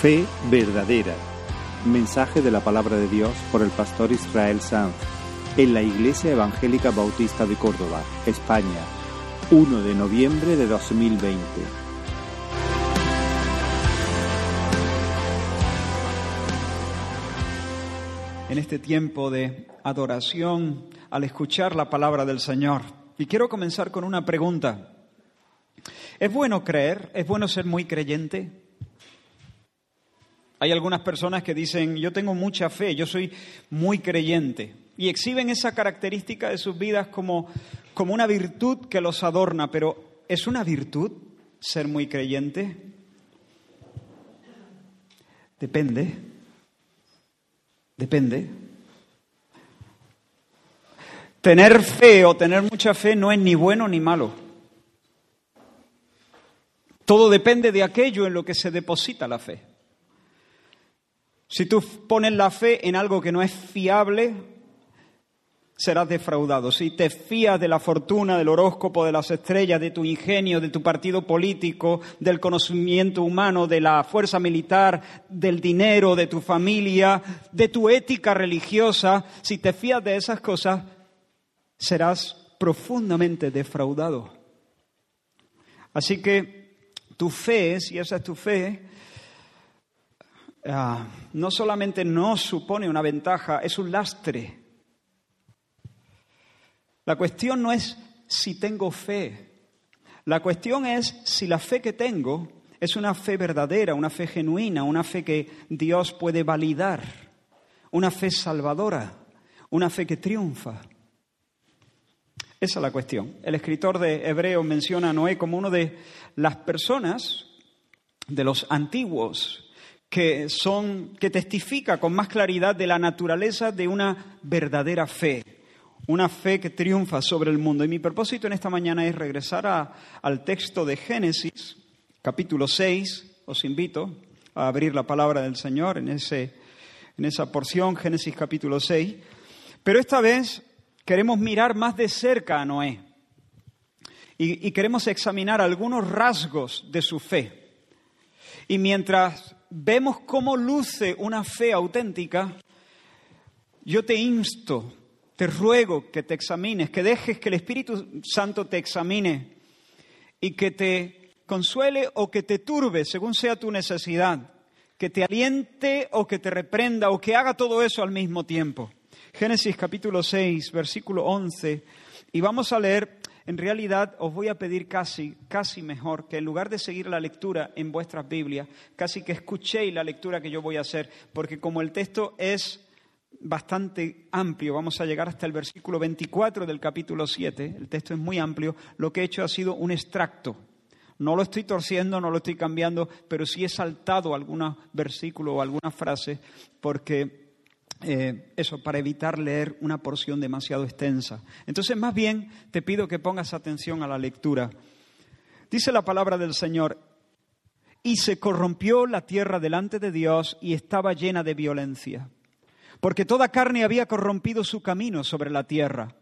Fe verdadera. Mensaje de la palabra de Dios por el pastor Israel Sanz en la Iglesia Evangélica Bautista de Córdoba, España, 1 de noviembre de 2020. En este tiempo de adoración, al escuchar la palabra del Señor, y quiero comenzar con una pregunta. ¿Es bueno creer? ¿Es bueno ser muy creyente? Hay algunas personas que dicen, yo tengo mucha fe, yo soy muy creyente, y exhiben esa característica de sus vidas como, como una virtud que los adorna, pero ¿es una virtud ser muy creyente? Depende, depende. Tener fe o tener mucha fe no es ni bueno ni malo. Todo depende de aquello en lo que se deposita la fe. Si tú pones la fe en algo que no es fiable, serás defraudado. Si te fías de la fortuna, del horóscopo, de las estrellas, de tu ingenio, de tu partido político, del conocimiento humano, de la fuerza militar, del dinero, de tu familia, de tu ética religiosa, si te fías de esas cosas, serás profundamente defraudado. Así que tu fe, si esa es tu fe, Ah, no solamente no supone una ventaja, es un lastre. La cuestión no es si tengo fe, la cuestión es si la fe que tengo es una fe verdadera, una fe genuina, una fe que Dios puede validar, una fe salvadora, una fe que triunfa. Esa es la cuestión. El escritor de Hebreo menciona a Noé como uno de las personas de los antiguos que son que testifica con más claridad de la naturaleza de una verdadera fe, una fe que triunfa sobre el mundo. Y mi propósito en esta mañana es regresar al texto de Génesis, capítulo 6. Os invito a abrir la palabra del Señor en, ese, en esa porción, Génesis capítulo 6. Pero esta vez queremos mirar más de cerca a Noé y, y queremos examinar algunos rasgos de su fe. Y mientras vemos cómo luce una fe auténtica, yo te insto, te ruego que te examines, que dejes que el Espíritu Santo te examine y que te consuele o que te turbe, según sea tu necesidad, que te aliente o que te reprenda o que haga todo eso al mismo tiempo. Génesis capítulo 6, versículo 11, y vamos a leer en realidad os voy a pedir casi, casi mejor que en lugar de seguir la lectura en vuestras Biblias, casi que escuchéis la lectura que yo voy a hacer, porque como el texto es bastante amplio, vamos a llegar hasta el versículo 24 del capítulo 7, el texto es muy amplio, lo que he hecho ha sido un extracto. No lo estoy torciendo, no lo estoy cambiando, pero sí he saltado algún versículo o alguna frase porque eh, eso, para evitar leer una porción demasiado extensa. Entonces, más bien, te pido que pongas atención a la lectura. Dice la palabra del Señor, y se corrompió la tierra delante de Dios y estaba llena de violencia, porque toda carne había corrompido su camino sobre la tierra.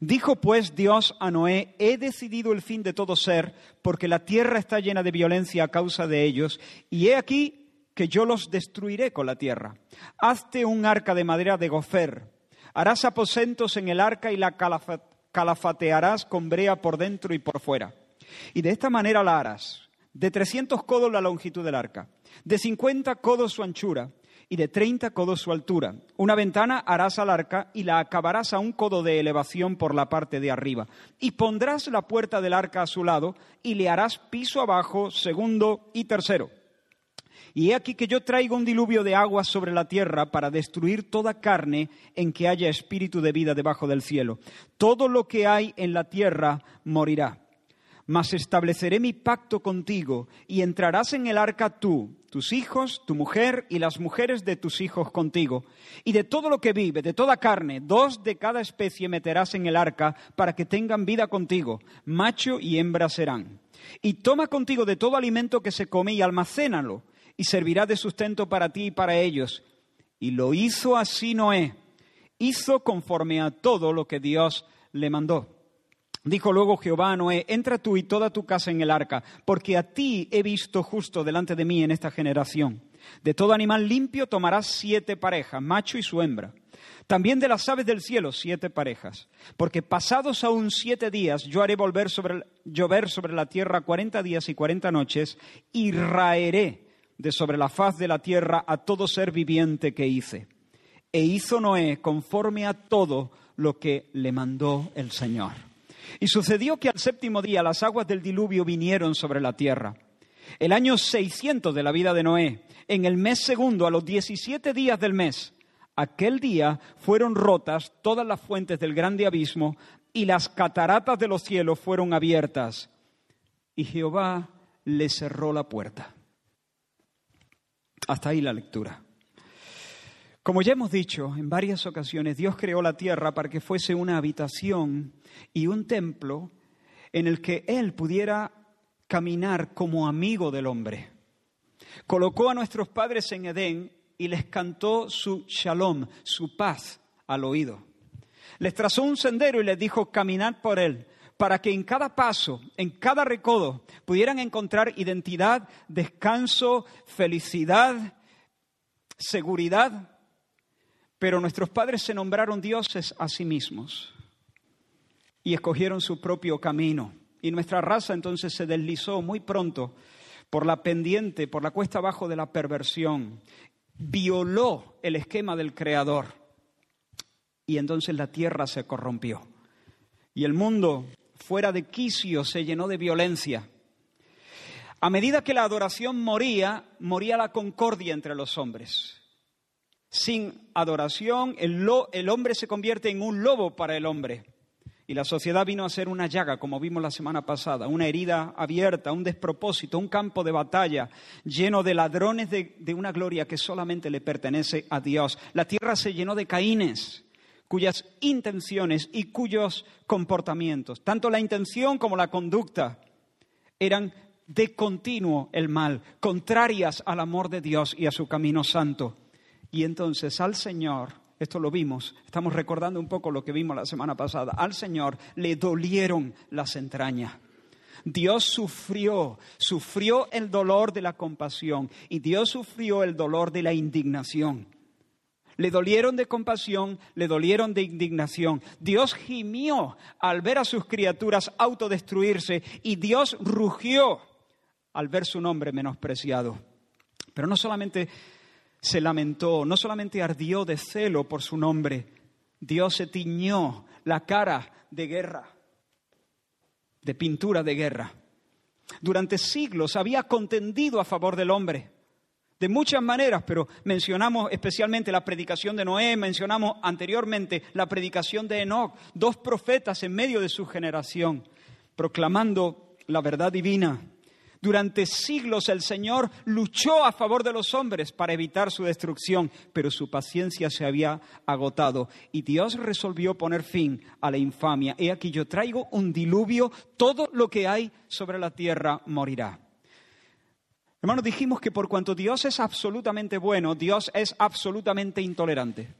Dijo pues Dios a Noé, he decidido el fin de todo ser, porque la tierra está llena de violencia a causa de ellos, y he aquí que yo los destruiré con la tierra. Hazte un arca de madera de gofer. Harás aposentos en el arca y la calafatearás con brea por dentro y por fuera. Y de esta manera la harás. De trescientos codos la longitud del arca, de cincuenta codos su anchura y de treinta codos su altura. Una ventana harás al arca y la acabarás a un codo de elevación por la parte de arriba. Y pondrás la puerta del arca a su lado y le harás piso abajo, segundo y tercero. Y he aquí que yo traigo un diluvio de agua sobre la tierra para destruir toda carne en que haya espíritu de vida debajo del cielo. Todo lo que hay en la tierra morirá. Mas estableceré mi pacto contigo y entrarás en el arca tú, tus hijos, tu mujer y las mujeres de tus hijos contigo. Y de todo lo que vive, de toda carne, dos de cada especie meterás en el arca para que tengan vida contigo. Macho y hembra serán. Y toma contigo de todo alimento que se come y almacénalo y servirá de sustento para ti y para ellos. Y lo hizo así Noé. Hizo conforme a todo lo que Dios le mandó. Dijo luego Jehová a Noé, entra tú y toda tu casa en el arca, porque a ti he visto justo delante de mí en esta generación. De todo animal limpio tomarás siete parejas, macho y su hembra. También de las aves del cielo siete parejas, porque pasados aún siete días yo haré volver sobre, llover sobre la tierra cuarenta días y cuarenta noches, y raeré de sobre la faz de la tierra a todo ser viviente que hice. E hizo Noé conforme a todo lo que le mandó el Señor. Y sucedió que al séptimo día las aguas del diluvio vinieron sobre la tierra. El año 600 de la vida de Noé, en el mes segundo, a los 17 días del mes, aquel día fueron rotas todas las fuentes del grande abismo y las cataratas de los cielos fueron abiertas. Y Jehová le cerró la puerta. Hasta ahí la lectura. Como ya hemos dicho en varias ocasiones, Dios creó la tierra para que fuese una habitación y un templo en el que Él pudiera caminar como amigo del hombre. Colocó a nuestros padres en Edén y les cantó su shalom, su paz al oído. Les trazó un sendero y les dijo, caminad por él, para que en cada paso, en cada recodo, pudieran encontrar identidad, descanso, felicidad, seguridad. Pero nuestros padres se nombraron dioses a sí mismos y escogieron su propio camino. Y nuestra raza entonces se deslizó muy pronto por la pendiente, por la cuesta abajo de la perversión, violó el esquema del Creador y entonces la tierra se corrompió. Y el mundo, fuera de quicio, se llenó de violencia. A medida que la adoración moría, moría la concordia entre los hombres. Sin adoración, el, el hombre se convierte en un lobo para el hombre. Y la sociedad vino a ser una llaga, como vimos la semana pasada, una herida abierta, un despropósito, un campo de batalla lleno de ladrones de, de una gloria que solamente le pertenece a Dios. La tierra se llenó de caínes cuyas intenciones y cuyos comportamientos, tanto la intención como la conducta, eran de continuo el mal, contrarias al amor de Dios y a su camino santo. Y entonces al Señor esto lo vimos, estamos recordando un poco lo que vimos la semana pasada, al Señor le dolieron las entrañas. Dios sufrió, sufrió el dolor de la compasión y Dios sufrió el dolor de la indignación. Le dolieron de compasión, le dolieron de indignación. Dios gimió al ver a sus criaturas autodestruirse y Dios rugió al ver su nombre menospreciado. Pero no solamente se lamentó, no solamente ardió de celo por su nombre, Dios se tiñó la cara de guerra, de pintura de guerra. Durante siglos había contendido a favor del hombre, de muchas maneras, pero mencionamos especialmente la predicación de Noé, mencionamos anteriormente la predicación de Enoch, dos profetas en medio de su generación, proclamando la verdad divina durante siglos el Señor luchó a favor de los hombres para evitar su destrucción, pero su paciencia se había agotado y Dios resolvió poner fin a la infamia. He aquí yo traigo un diluvio, todo lo que hay sobre la tierra morirá. Hermanos, dijimos que por cuanto Dios es absolutamente bueno, Dios es absolutamente intolerante.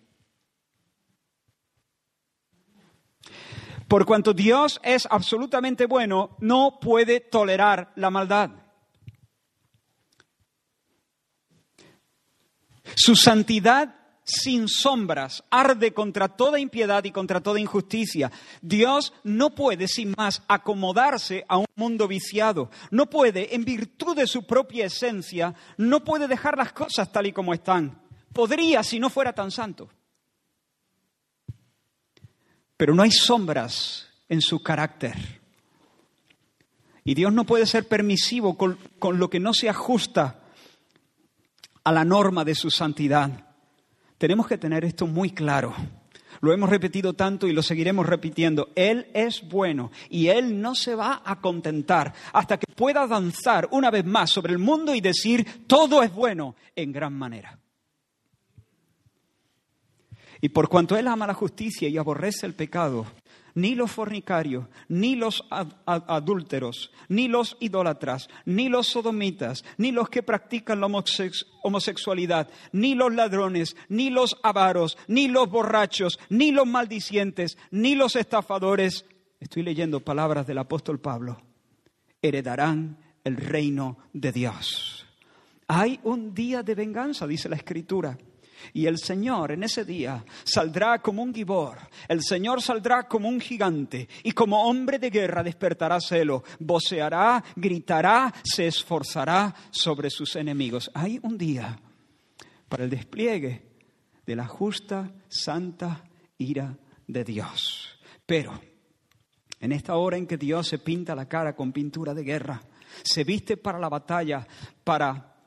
Por cuanto Dios es absolutamente bueno, no puede tolerar la maldad. Su santidad sin sombras arde contra toda impiedad y contra toda injusticia. Dios no puede, sin más, acomodarse a un mundo viciado. No puede, en virtud de su propia esencia, no puede dejar las cosas tal y como están. Podría si no fuera tan santo pero no hay sombras en su carácter. Y Dios no puede ser permisivo con, lo que no se ajusta a la norma de su santidad. Tenemos que tener esto muy claro. Lo hemos repetido tanto y lo seguiremos repitiendo. Él es bueno y Él no se va a contentar hasta que pueda danzar una vez más sobre el mundo y decir, todo es bueno en gran manera. Y por cuanto Él ama la justicia y aborrece el pecado, ni los fornicarios, ni los adúlteros, ni los idólatras, ni los sodomitas, ni los que practican la homosexualidad, ni los ladrones, ni los avaros, ni los borrachos, ni los maldicientes, ni los estafadores estoy leyendo palabras del apóstol Pablo, heredarán el reino de Dios. Hay un día de venganza, dice la Escritura. Y el Señor en ese día saldrá como un gibor, el Señor saldrá como un gigante y como hombre de guerra despertará celo, voceará, gritará, se esforzará sobre sus enemigos. Hay un día para el despliegue de la justa, santa ira de Dios. Pero en esta hora en que Dios se pinta la cara con pintura de guerra, se viste para la batalla, para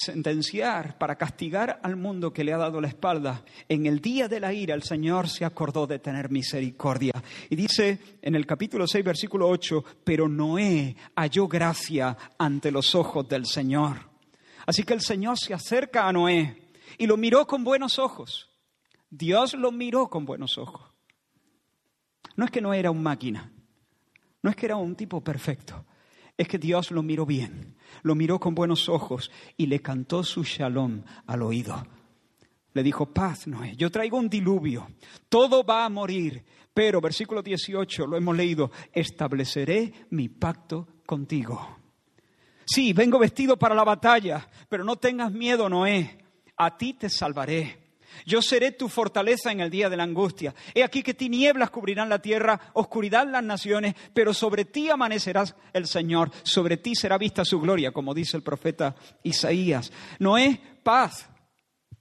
sentenciar, para castigar al mundo que le ha dado la espalda. En el día de la ira el Señor se acordó de tener misericordia. Y dice en el capítulo 6, versículo 8, pero Noé halló gracia ante los ojos del Señor. Así que el Señor se acerca a Noé y lo miró con buenos ojos. Dios lo miró con buenos ojos. No es que no era un máquina, no es que era un tipo perfecto, es que Dios lo miró bien, lo miró con buenos ojos y le cantó su shalom al oído. Le dijo, paz, Noé, yo traigo un diluvio, todo va a morir, pero, versículo 18, lo hemos leído, estableceré mi pacto contigo. Sí, vengo vestido para la batalla, pero no tengas miedo, Noé, a ti te salvaré. Yo seré tu fortaleza en el día de la angustia. He aquí que tinieblas cubrirán la tierra, oscuridad las naciones, pero sobre ti amanecerá el Señor, sobre ti será vista su gloria, como dice el profeta Isaías. Noé, paz,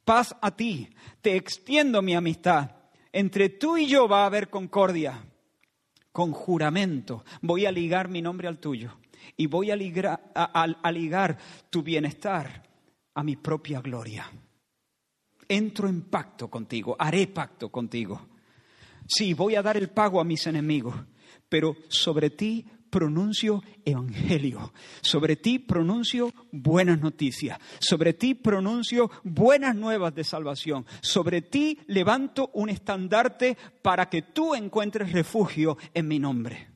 paz a ti. Te extiendo mi amistad. Entre tú y yo va a haber concordia. Con juramento voy a ligar mi nombre al tuyo y voy a ligar, a ligar tu bienestar a mi propia gloria entro en pacto contigo, haré pacto contigo. Sí, voy a dar el pago a mis enemigos, pero sobre ti pronuncio evangelio, sobre ti pronuncio buenas noticias, sobre ti pronuncio buenas nuevas de salvación, sobre ti levanto un estandarte para que tú encuentres refugio en mi nombre.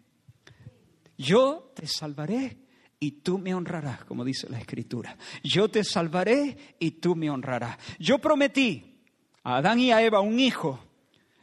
Yo te salvaré y tú me honrarás, como dice la Escritura. Yo te salvaré y tú me honrarás. Yo prometí a Adán y a Eva un hijo.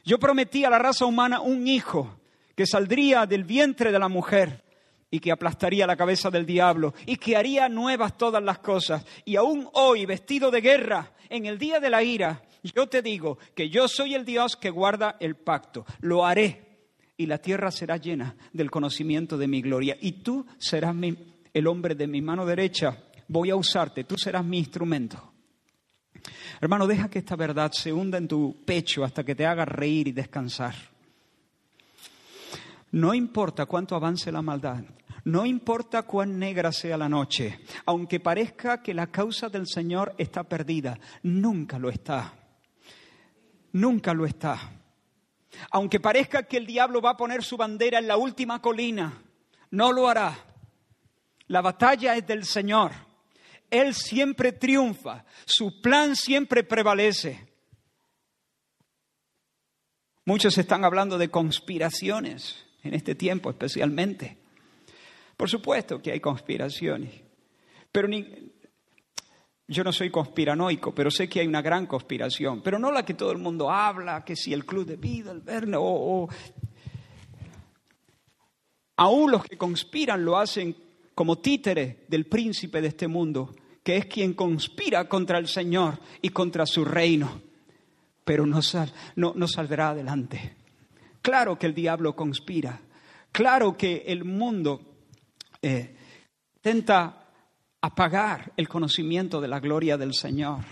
Yo prometí a la raza humana un hijo que saldría del vientre de la mujer y que aplastaría la cabeza del diablo y que haría nuevas todas las cosas. Y aún hoy, vestido de guerra, en el día de la ira, yo te digo que yo soy el Dios que guarda el pacto. Lo haré y la tierra será llena del conocimiento de mi gloria. Y tú serás mi, el hombre de mi mano derecha, voy a usarte, tú serás mi instrumento. Hermano, deja que esta verdad se hunda en tu pecho hasta que te haga reír y descansar. No importa cuánto avance la maldad, no importa cuán negra sea la noche, aunque parezca que la causa del Señor está perdida, nunca lo está. Nunca lo está. Aunque parezca que el diablo va a poner su bandera en la última colina, no lo hará. La batalla es del Señor. Él siempre triunfa. Su plan siempre prevalece. Muchos están hablando de conspiraciones en este tiempo especialmente. Por supuesto que hay conspiraciones. Pero yo no soy conspiranoico, pero sé que hay una gran conspiración. Pero no la que todo el mundo habla, que si el Club de Vida, el Verne, o, o... Aún los que conspiran lo hacen como títere del príncipe de este mundo, que es quien conspira contra el Señor y contra su reino, pero no, no, saldrá adelante. Claro que el diablo conspira, claro que el mundo eh, apagar el conocimiento de la gloria del Señor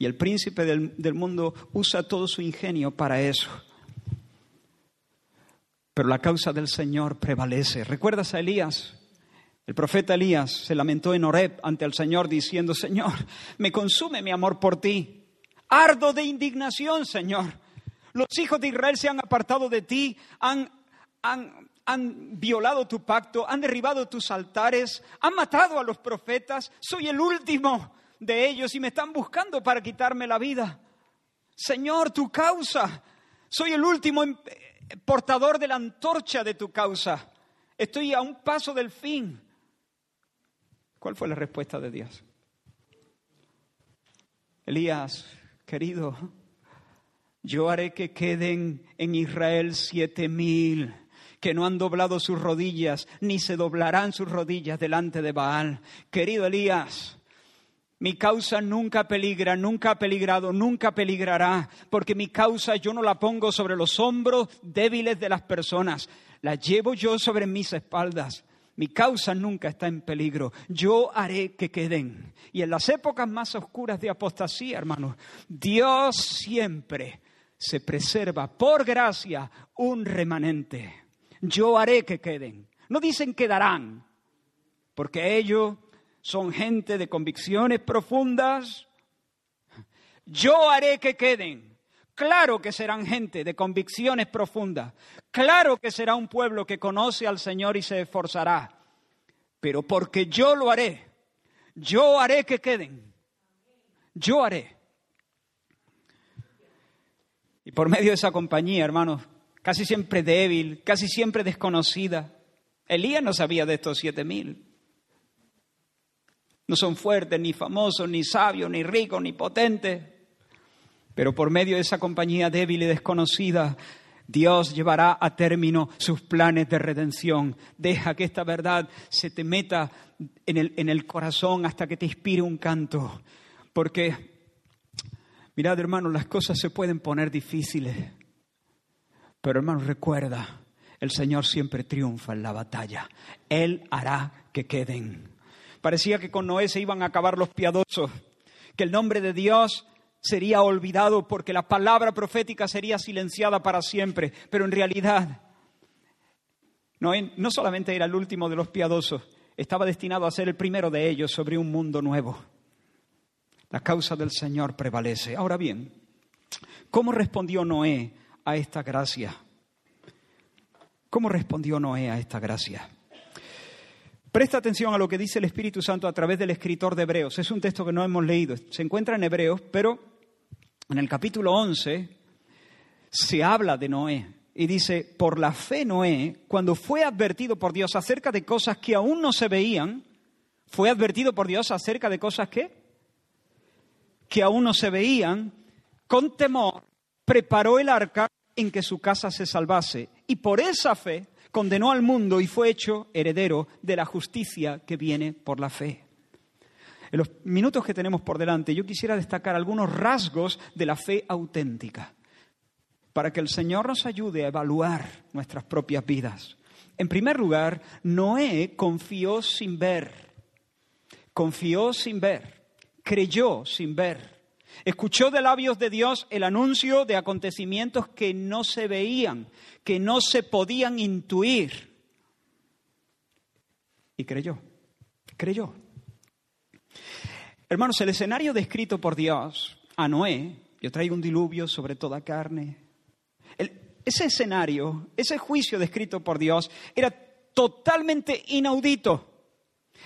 y el príncipe del, del mundo usa todo su ingenio para eso. Pero la causa del Señor prevalece. ¿Recuerdas a Elías? El profeta Elías se lamentó en Horeb ante el Señor diciendo, Señor, me consume mi amor por ti. Ardo de indignación, Señor. Los hijos de Israel se han apartado de ti, han, han, han violado tu pacto, han derribado tus altares, han matado a los profetas. Soy el último de ellos y me están buscando para quitarme la vida. Señor, tu causa. Soy el último portador de la antorcha de tu causa. Estoy a un paso del fin. ¿Cuál fue la respuesta de Dios? Elías, querido, yo haré que queden en Israel siete mil que no han doblado sus rodillas, ni se doblarán sus rodillas delante de Baal. Querido Elías, mi causa nunca peligra, nunca ha peligrado, nunca peligrará, porque mi causa yo no la pongo sobre los hombros débiles de las personas, la llevo yo sobre mis espaldas. Mi causa nunca está en peligro. Yo haré que queden. Y en las épocas más oscuras de apostasía, hermanos, Dios siempre se preserva por gracia un remanente. Yo haré que queden. No dicen quedarán, porque ellos son gente de convicciones profundas. Yo haré que queden. Claro que serán gente de convicciones profundas. Claro que será un pueblo que conoce al Señor y se esforzará. Pero porque yo lo haré, yo haré que queden. Yo haré. Y por medio de esa compañía, hermanos, casi siempre débil, casi siempre desconocida, Elías no sabía de estos siete mil. No son fuertes, ni famosos, ni sabios, ni ricos, ni potentes. Pero por medio de esa compañía débil y desconocida, Dios llevará a término sus planes de redención. Deja que esta verdad se te meta en el, en el corazón hasta que te inspire un canto. Porque, mirad hermanos, las cosas se pueden poner difíciles. Pero hermanos, recuerda, el Señor siempre triunfa en la batalla. Él hará que queden. Parecía que con Noé se iban a acabar los piadosos, que el nombre de Dios sería olvidado porque la palabra profética sería silenciada para siempre. Pero en realidad, Noé no solamente era el último de los piadosos, estaba destinado a ser el primero de ellos sobre un mundo nuevo. La causa del Señor prevalece. Ahora bien, ¿cómo respondió Noé a esta gracia? ¿Cómo respondió Noé a esta gracia? Presta atención a lo que dice el Espíritu Santo a través del escritor de Hebreos. Es un texto que no hemos leído. Se encuentra en Hebreos, pero en el capítulo 11 se habla de Noé y dice, por la fe Noé, cuando fue advertido por Dios acerca de cosas que aún no se veían, fue advertido por Dios acerca de cosas que que aún no se veían, con temor preparó el arca en que su casa se salvase y por esa fe condenó al mundo y fue hecho heredero de la justicia que viene por la fe. En los minutos que tenemos por delante, yo quisiera destacar algunos rasgos de la fe auténtica, para que el Señor nos ayude a evaluar nuestras propias vidas. En primer lugar, Noé confió sin ver, confió sin ver, creyó sin ver. Escuchó de labios de Dios el anuncio de acontecimientos que no se veían, que no se podían intuir. Y creyó, creyó. Hermanos, el escenario descrito por Dios a Noé, yo traigo un diluvio sobre toda carne. ese escenario, ese juicio descrito por Dios era totalmente inaudito.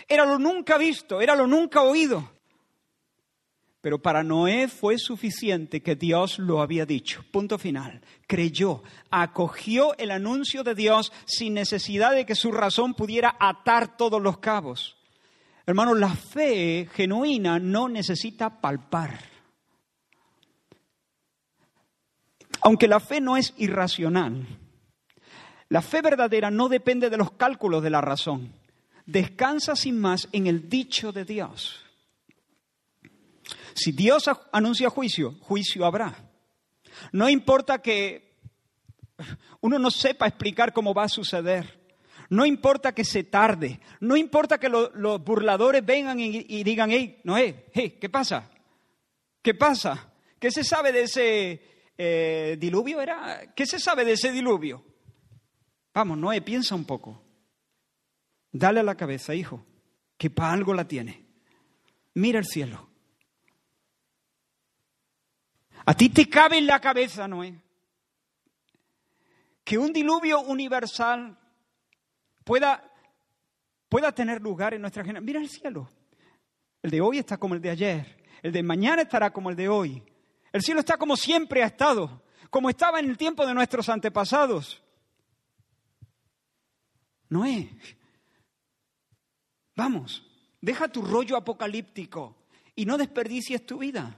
Era lo nunca visto, era lo nunca oído. Pero para Noé fue suficiente que Dios lo había dicho. Punto final. Creyó, acogió el anuncio de Dios sin necesidad de que su razón pudiera atar todos los cabos. Hermanos, la fe genuina no necesita palpar. Aunque la fe no es irracional, la fe verdadera no depende de los cálculos de la razón. Descansa sin más en el dicho de Dios. Si Dios anuncia juicio, juicio habrá. No importa que uno no sepa explicar cómo va a suceder. No importa que se tarde. No importa que los burladores vengan y, digan, hey, Noé, hey, ¿qué pasa? ¿Qué pasa? ¿Qué se sabe de ese eh, diluvio? ¿Qué se sabe de ese diluvio? Vamos, Noé, piensa un poco. Dale a la cabeza, hijo, que para algo la tiene. Mira el cielo. A ti te cabe en la cabeza, Noé, que un diluvio universal pueda, pueda tener lugar en nuestra generación. Mira el cielo. El de hoy está como el de ayer. El de mañana estará como el de hoy. El cielo está como siempre ha estado, como estaba en el tiempo de nuestros antepasados. Noé, vamos, deja tu rollo apocalíptico y no desperdicies tu vida.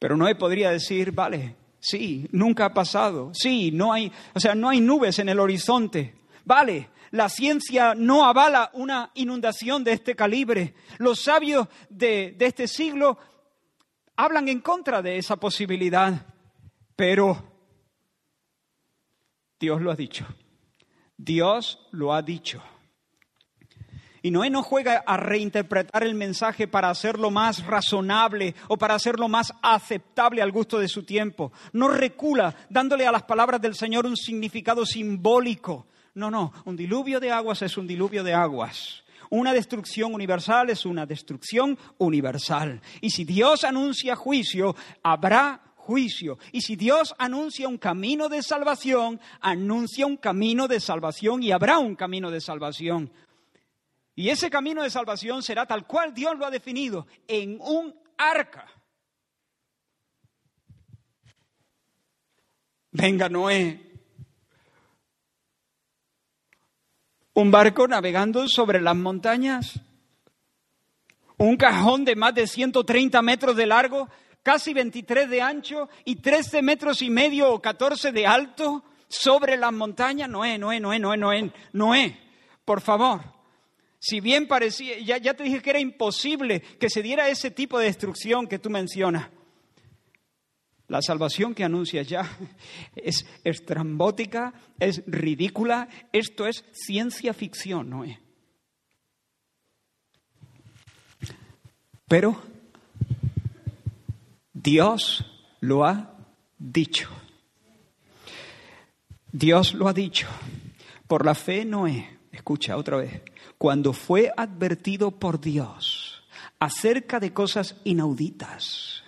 Pero Noé podría decir, vale, Sí, nunca ha pasado. Sí, no hay, o sea, no hay nubes en el horizonte. Vale, la ciencia no avala una inundación de este calibre. Los sabios de, de este siglo hablan en contra de esa posibilidad. Pero Dios lo ha dicho. Dios lo ha dicho. Y Noé no juega a reinterpretar el mensaje para hacerlo más razonable o para hacerlo más aceptable al gusto de su tiempo. No recula dándole a las palabras del Señor un significado simbólico. No, no, un diluvio de aguas es un diluvio de aguas. Una destrucción universal es una destrucción universal. Y si Dios anuncia juicio, habrá juicio. Y si Dios anuncia un camino de salvación, anuncia un camino de salvación y habrá un camino de salvación. Y ese camino de salvación será tal cual Dios lo ha definido, en un arca. Venga, Noé. Un barco navegando sobre las montañas. Un cajón de más de 130 metros de largo, casi 23 de ancho y 13 metros y medio o 14 de alto sobre las montañas. Noé, Noé, Noé, Noé, Noé, Noé, por favor. Si bien parecía, ya, ya te dije que era imposible que se diera ese tipo de destrucción que tú mencionas. La salvación que anuncias ya es estrambótica, es ridícula, esto es ciencia ficción, ¿no es? Pero Dios lo ha dicho. Dios lo ha dicho. Por la fe Noé, escucha otra vez, cuando fue advertido por Dios acerca de cosas inauditas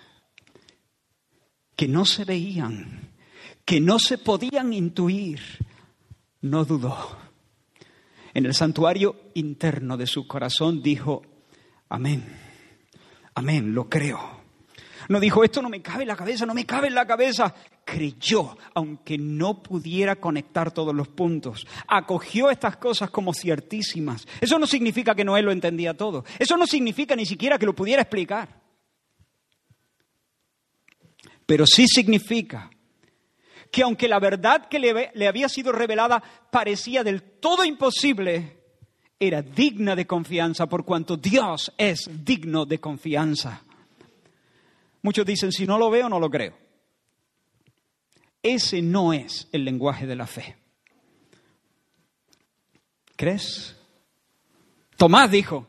que no se veían, que no se podían intuir, no dudó. En el santuario interno de su corazón dijo, amén, amén, lo creo. No dijo, esto no me cabe en la cabeza, no me cabe en la cabeza. Creyó, aunque no pudiera conectar todos los puntos. Acogió estas cosas como ciertísimas. Eso no significa que Noé lo entendía todo. Eso no significa ni siquiera que lo pudiera explicar. Pero sí significa que aunque la verdad que le, le había sido revelada parecía del todo imposible, era digna de confianza por cuanto Dios es digno de confianza. Muchos dicen, si no lo veo, no lo creo. Ese no es el lenguaje de la fe. ¿Crees? Tomás dijo,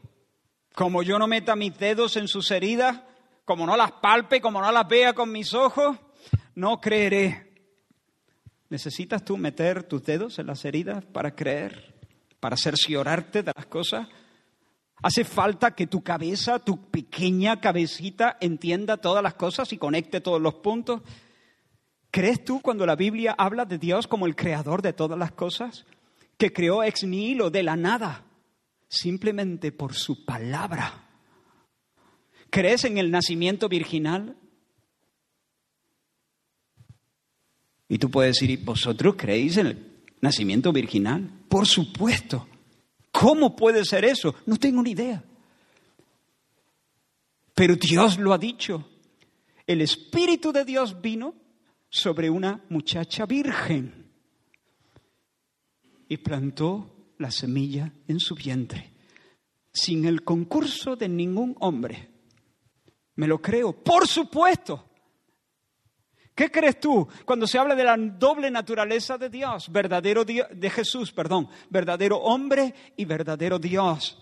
como yo no meta mis dedos en sus heridas, como no las palpe, como no las vea con mis ojos, no creeré. ¿Necesitas tú meter tus dedos en las heridas para creer, para cerciorarte de las cosas? Hace falta que tu cabeza, tu pequeña cabecita, entienda todas las cosas y conecte todos los puntos. ¿Crees tú cuando la Biblia habla de Dios como el creador de todas las cosas? Que creó ex nihilo, de la nada, simplemente por su palabra. ¿Crees en el nacimiento virginal? Y tú puedes decir, ¿vosotros creéis en el nacimiento virginal? Por supuesto. ¿Cómo puede ser eso? No tengo ni idea. Pero Dios lo ha dicho. El Espíritu de Dios vino sobre una muchacha virgen y plantó la semilla en su vientre, sin el concurso de ningún hombre. Me lo creo, por supuesto. ¿Qué crees tú cuando se habla de la doble naturaleza de Dios, verdadero de Jesús, perdón, verdadero hombre y verdadero Dios?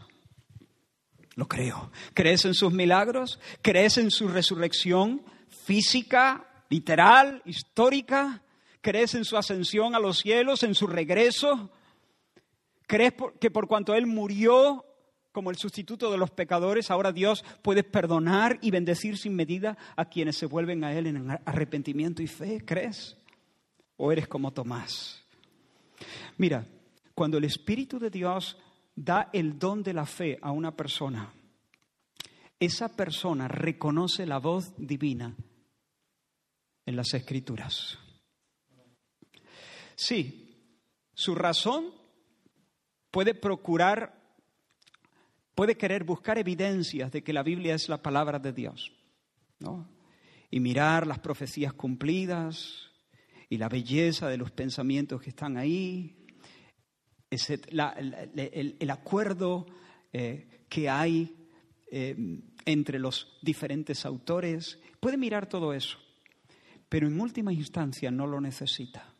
Lo creo. ¿Crees en sus milagros? ¿Crees en su resurrección física, literal, histórica? ¿Crees en su ascensión a los cielos, en su regreso? ¿Crees que por cuanto Él murió como el sustituto de los pecadores, ahora Dios puede perdonar y bendecir sin medida a quienes se vuelven a Él en arrepentimiento y fe. ¿Crees? ¿O eres como Tomás? Mira, cuando el Espíritu de Dios da el don de la fe a una persona, esa persona reconoce la voz divina en las escrituras. Sí, su razón puede procurar puede querer buscar evidencias de que la Biblia es la palabra de Dios. y mirar las profecías cumplidas y la belleza de los pensamientos que están ahí, el, acuerdo eh, que hay eh, entre los diferentes autores. Puede mirar todo eso, pero en última instancia no lo necesita.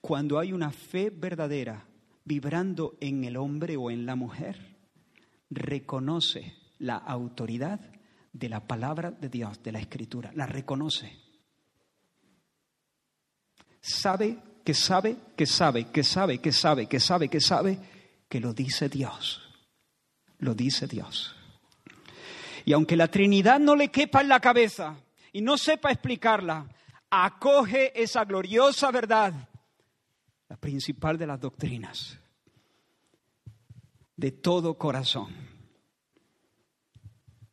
Cuando hay una fe verdadera vibrando en el hombre o en la mujer, reconoce la autoridad de la palabra de Dios, de la escritura, la reconoce. Sabe que sabe, que sabe, que sabe, que sabe, que sabe, que sabe, que lo dice Dios. Lo dice Dios. Y aunque la Trinidad no le quepa en la cabeza y no sepa explicarla, acoge esa gloriosa verdad, la principal de las doctrinas, de todo corazón.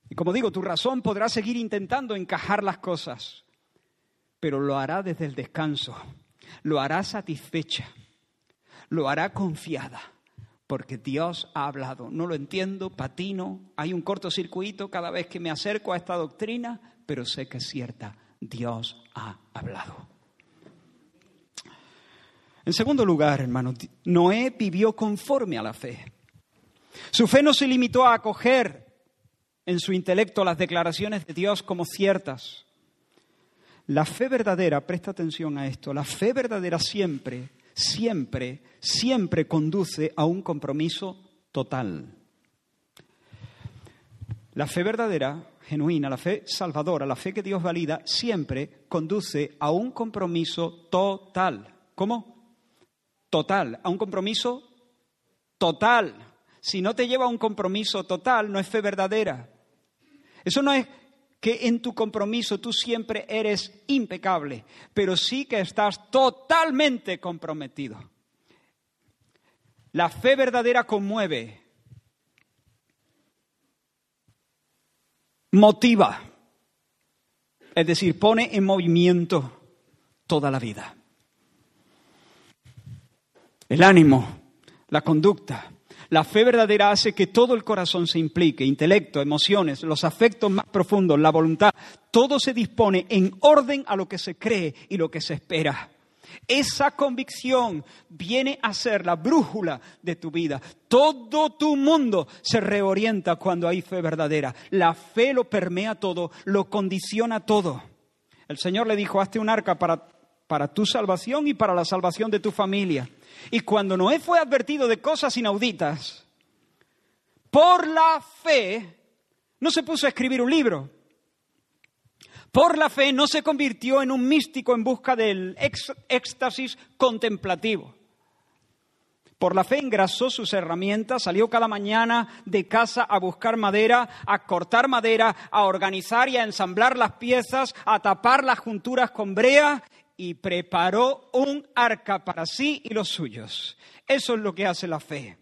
Y como digo, tu razón podrá seguir intentando encajar las cosas, pero lo hará desde el descanso, lo hará satisfecha, lo hará confiada, porque Dios ha hablado. No lo entiendo, patino, hay un cortocircuito cada vez que me acerco a esta doctrina, pero sé que es cierta, Dios ha hablado. En segundo lugar, hermano, Noé vivió conforme a la fe. Su fe no se limitó a acoger en su intelecto las declaraciones de Dios como ciertas. La fe verdadera, presta atención a esto, la fe verdadera siempre, siempre, siempre conduce a un compromiso total. La fe verdadera, genuina, la fe salvadora, la fe que Dios valida, siempre conduce a un compromiso total. ¿Cómo? Total, a un compromiso total. Si no te lleva a un compromiso total, no es fe verdadera. Eso no es que en tu compromiso tú siempre eres impecable, pero sí que estás totalmente comprometido. La fe verdadera conmueve, motiva, es decir, pone en movimiento toda la vida. El ánimo, la conducta, la fe verdadera hace que todo el corazón se implique, intelecto, emociones, los afectos más profundos, la voluntad, todo se dispone en orden a lo que se cree y lo que se espera. Esa convicción viene a ser la brújula de tu vida. Todo tu mundo se reorienta cuando hay fe verdadera. La fe lo permea todo, lo condiciona todo. El Señor le dijo, hazte un arca para, para tu salvación y para la salvación de tu familia. Y cuando Noé fue advertido de cosas inauditas, por la fe, no se puso a escribir un libro. Por la fe no se convirtió en un místico en busca del éxtasis contemplativo. Por la fe engrasó sus herramientas, salió cada mañana de casa a buscar madera, a cortar madera, a organizar y a ensamblar las piezas, a tapar las junturas con brea y preparó un arca para sí y los suyos. Eso es lo que hace la fe.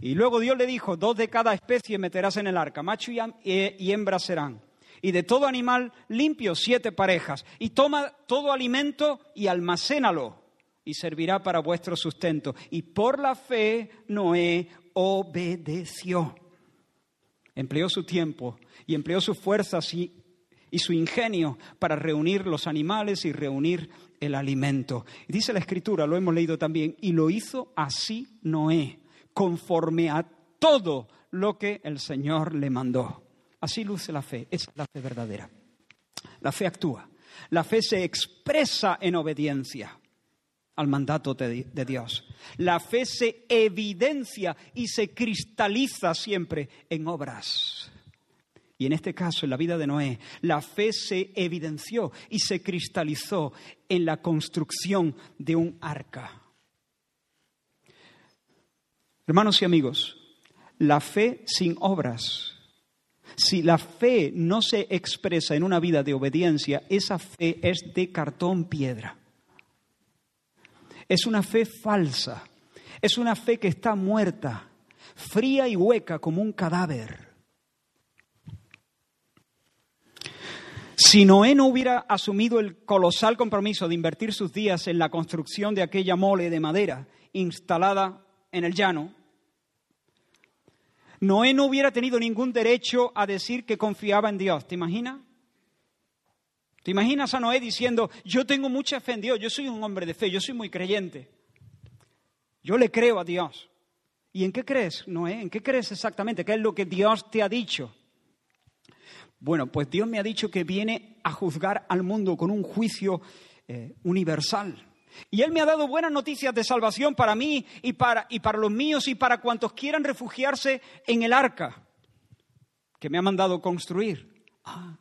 Y luego Dios le dijo, dos de cada especie meterás en el arca, macho y hembra serán. Y de todo animal limpio, siete parejas. Y toma todo alimento y almacénalo, y servirá para vuestro sustento. Y por la fe Noé obedeció. Empleó su tiempo y empleó sus fuerzas y y su ingenio para reunir los animales y reunir el alimento. dice la escritura, lo hemos leído también, y lo hizo así Noé, conforme a todo lo que el Señor le mandó. Así luce la fe, es la fe verdadera. La fe actúa, la fe se expresa en obediencia al mandato de, Dios. La fe se evidencia y se cristaliza siempre en obras. Y en este caso, en la vida de Noé, la fe se evidenció y se cristalizó en la construcción de un arca. Hermanos y amigos, la fe sin obras, si la fe no se expresa en una vida de obediencia, esa fe es de cartón piedra. Es una fe falsa, es una fe que está muerta, fría y hueca como un cadáver. Si Noé no hubiera asumido el colosal compromiso de invertir sus días en la construcción de aquella mole de madera instalada en el llano, Noé no hubiera tenido ningún derecho a decir que confiaba en Dios. ¿Te imaginas? ¿Te imaginas a Noé diciendo, yo tengo mucha fe en Dios, yo soy un hombre de fe, yo soy muy creyente? Yo le creo a Dios. ¿Y en qué crees, Noé? ¿En qué crees exactamente? ¿Qué es lo que Dios te ha dicho? Bueno, pues Dios me ha dicho que viene a juzgar al mundo con un juicio eh, universal. Y Él me ha dado buenas noticias de salvación para mí y para, y para los míos y para cuantos quieran refugiarse en el arca que me ha mandado construir. Ah,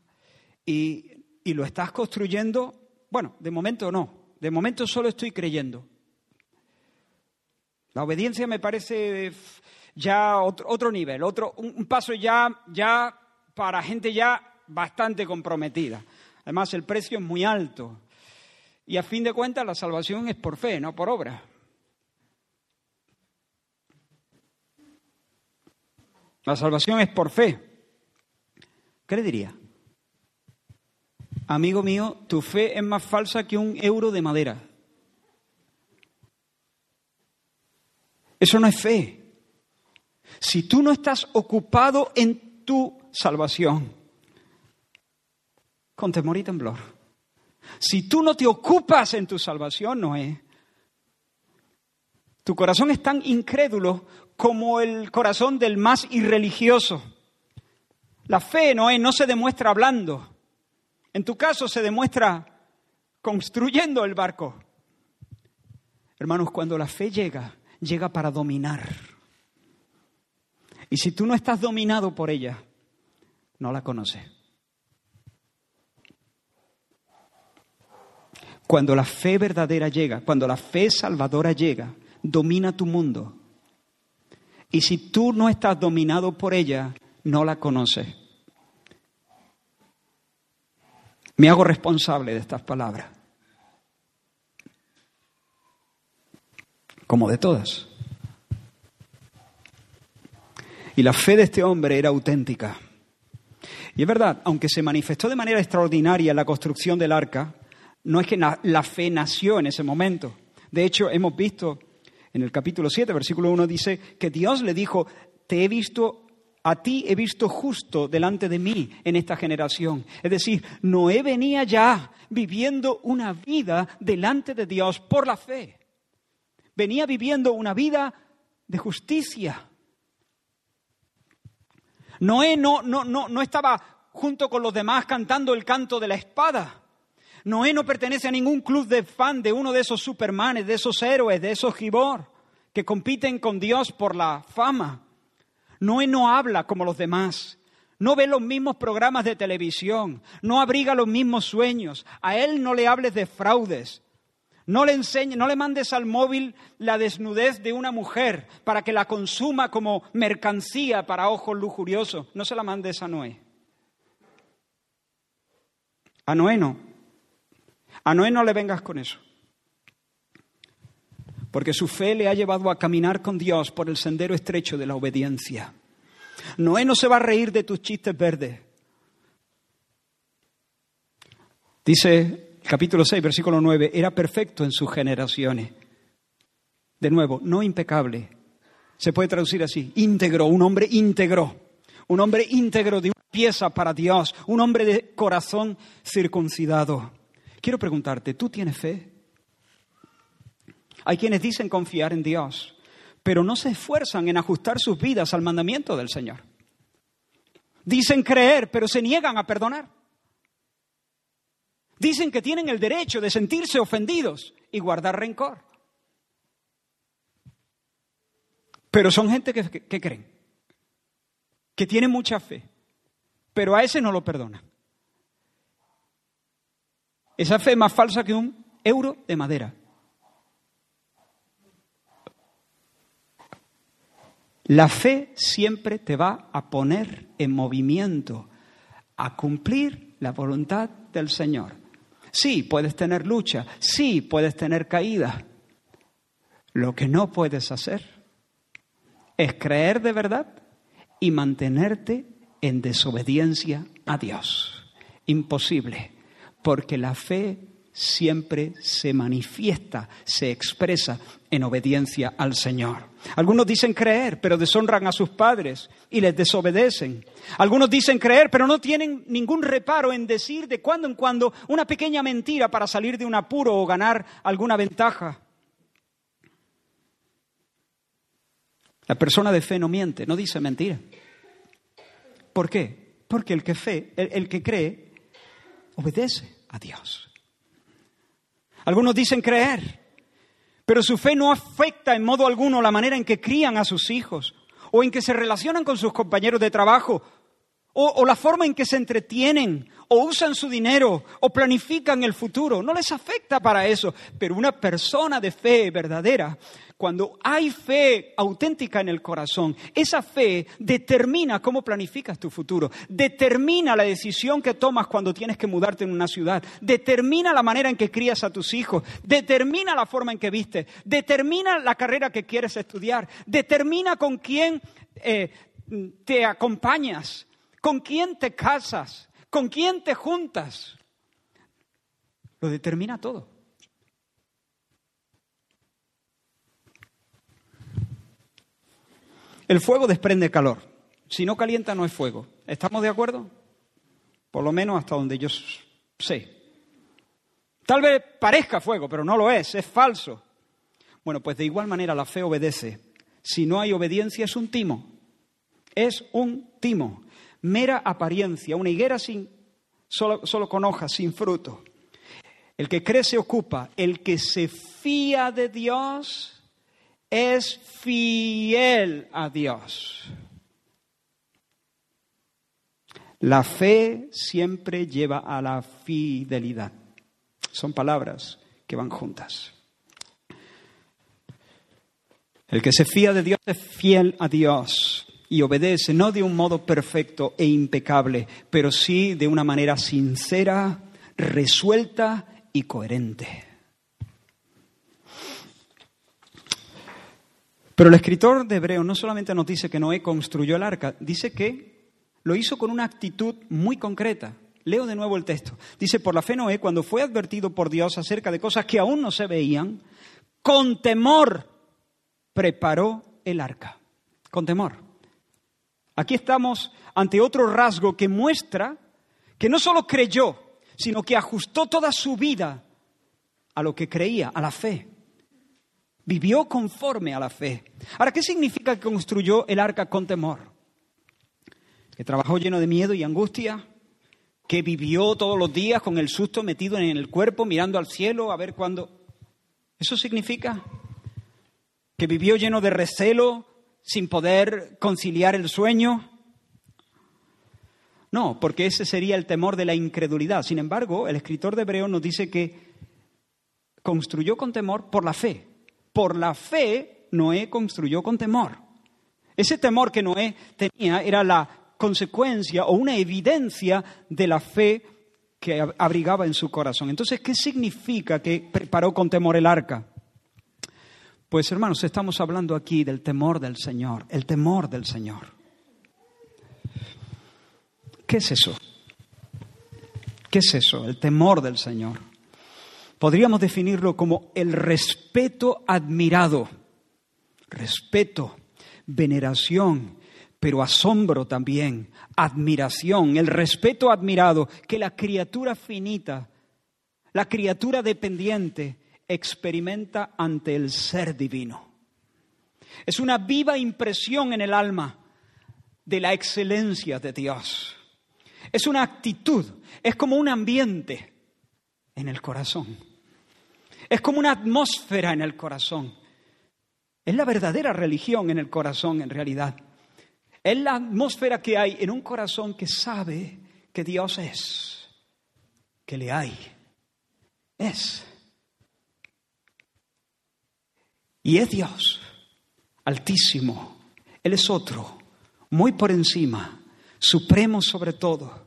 y, y lo estás construyendo, bueno, de momento no, de momento solo estoy creyendo. La obediencia me parece ya otro, nivel, otro, un, paso ya, ya para gente ya bastante comprometida. Además, el precio es muy alto. Y a fin de cuentas, la salvación es por fe, no por obra. La salvación es por fe. ¿Qué le diría? Amigo mío, tu fe es más falsa que un euro de madera. Eso no es fe. Si tú no estás ocupado en tu salvación, con temor y temblor, si tú no te ocupas en tu salvación, Noé, tu corazón es tan incrédulo como el corazón del más irreligioso. La fe, Noé, no se demuestra hablando. En tu caso se demuestra construyendo el barco. Hermanos, cuando la fe llega, llega para dominar. Y si tú no estás dominado por ella, no la conoces. Cuando la fe verdadera llega, cuando la fe salvadora llega, domina tu mundo. Y si tú no estás dominado por ella, no la conoces. Me hago responsable de estas palabras. como de todas. Y la fe de este hombre era auténtica. Y es verdad, aunque se manifestó de manera extraordinaria la construcción del arca, no es que la fe nació en ese momento. De hecho, hemos visto en el capítulo 7, versículo 1, dice que Dios le dijo, te he visto, a ti he visto justo delante de mí en esta generación. Es decir, Noé venía ya viviendo una vida delante de Dios por la fe venía viviendo una vida de justicia. Noé no, no, no, no estaba junto con los demás cantando el canto de la espada. Noé no pertenece a ningún club de fan de uno de esos supermanes, de esos héroes, de esos gibor que compiten con Dios por la fama. Noé no habla como los demás, no ve los mismos programas de televisión, no abriga los mismos sueños. A él no le hables de fraudes, no le enseñes, no le mandes al móvil la desnudez de una mujer para que la consuma como mercancía para ojos lujuriosos. No se la mandes a Noé. A Noé no. A Noé no le vengas con eso. Porque su fe le ha llevado a caminar con Dios por el sendero estrecho de la obediencia. Noé no se va a reír de tus chistes verdes. Dice capítulo 6, versículo 9, era perfecto en sus generaciones. De nuevo, no impecable. Se puede traducir así, íntegro, un hombre íntegro, un hombre íntegro de una pieza para Dios, un hombre de corazón circuncidado. Quiero preguntarte, ¿tú tienes fe? Hay quienes dicen confiar en Dios, pero no se esfuerzan en ajustar sus vidas al mandamiento del Señor. Dicen creer, pero se niegan a perdonar. Dicen que tienen el derecho de sentirse ofendidos y guardar rencor. Pero son gente que, creen, que tienen mucha fe, pero a ese no lo perdonan. Esa fe es más falsa que un euro de madera. La fe siempre te va a poner en movimiento, a cumplir la voluntad del Señor. Sí, puedes tener lucha, sí, puedes tener caída. Lo que no puedes hacer es creer de verdad y mantenerte en desobediencia a Dios. Imposible, porque la fe siempre se manifiesta, se expresa en obediencia al Señor. Algunos dicen creer, pero deshonran a sus padres y les desobedecen. Algunos dicen creer, pero no tienen ningún reparo en decir de cuando en cuando una pequeña mentira para salir de un apuro o ganar alguna ventaja. La persona de fe no miente, no dice mentira. ¿Por qué? Porque el que fe, el, que cree, obedece a Dios. Algunos dicen creer, pero su fe no afecta en modo alguno la manera en que crían a sus hijos, o en que se relacionan con sus compañeros de trabajo, o, la forma en que se entretienen, o usan su dinero, o planifican el futuro. No les afecta para eso. Pero una persona de fe verdadera cuando hay fe auténtica en el corazón, esa fe determina cómo planificas tu futuro, determina la decisión que tomas cuando tienes que mudarte en una ciudad, determina la manera en que crías a tus hijos, determina la forma en que vistes, determina la carrera que quieres estudiar, determina con quién eh, te acompañas, con quién te casas, con quién te juntas. Lo determina todo. El fuego desprende calor. Si no calienta, no es fuego. ¿Estamos de acuerdo? Por lo menos hasta donde yo sé. Tal vez parezca fuego, pero no lo es, es falso. Bueno, pues de igual manera la fe obedece. Si no hay obediencia es un timo. Es un timo. Mera apariencia, una higuera sin, solo, solo con hojas, sin fruto. El que cree se ocupa, el que se fía de Dios es fiel a Dios. La fe siempre lleva a la fidelidad. Son palabras que van juntas. El que se fía de Dios es fiel a Dios y obedece no de un modo perfecto e impecable, pero sí de una manera sincera, resuelta y coherente. Pero el escritor de Hebreo no solamente nos dice que Noé construyó el arca, dice que lo hizo con una actitud muy concreta. Leo de nuevo el texto. Dice, por la fe Noé, cuando fue advertido por Dios acerca de cosas que aún no se veían, con temor preparó el arca. Con temor. Aquí estamos ante otro rasgo que muestra que no solo creyó, sino que ajustó toda su vida a lo que creía, a la fe. Vivió conforme a la fe. Ahora, ¿qué significa que construyó el arca con temor? Que trabajó lleno de miedo y angustia, que vivió todos los días con el susto metido en el cuerpo, mirando al cielo a ver cuándo. ¿Eso significa? Que vivió lleno de recelo, sin poder conciliar el sueño. No, porque ese sería el temor de la incredulidad. Sin embargo, el escritor de Hebreo nos dice que construyó con temor por la fe. Por la fe, Noé construyó con temor. Ese temor que Noé tenía era la consecuencia o una evidencia de la fe que abrigaba en su corazón. Entonces, ¿qué significa que preparó con temor el arca? Pues hermanos, estamos hablando aquí del temor del Señor, el temor del Señor. ¿Qué es eso? ¿Qué es eso? El temor del Señor. Podríamos definirlo como el respeto admirado, respeto, veneración, pero asombro también, admiración, el respeto admirado que la criatura finita, la criatura dependiente, experimenta ante el ser divino. Es una viva impresión en el alma de la excelencia de Dios. Es una actitud, es como un ambiente en el corazón. Es como una atmósfera en el corazón. Es la verdadera religión en el corazón en realidad. Es la atmósfera que hay en un corazón que sabe que Dios es, que le hay. Es. Y es Dios, altísimo. Él es otro, muy por encima, supremo sobre todo.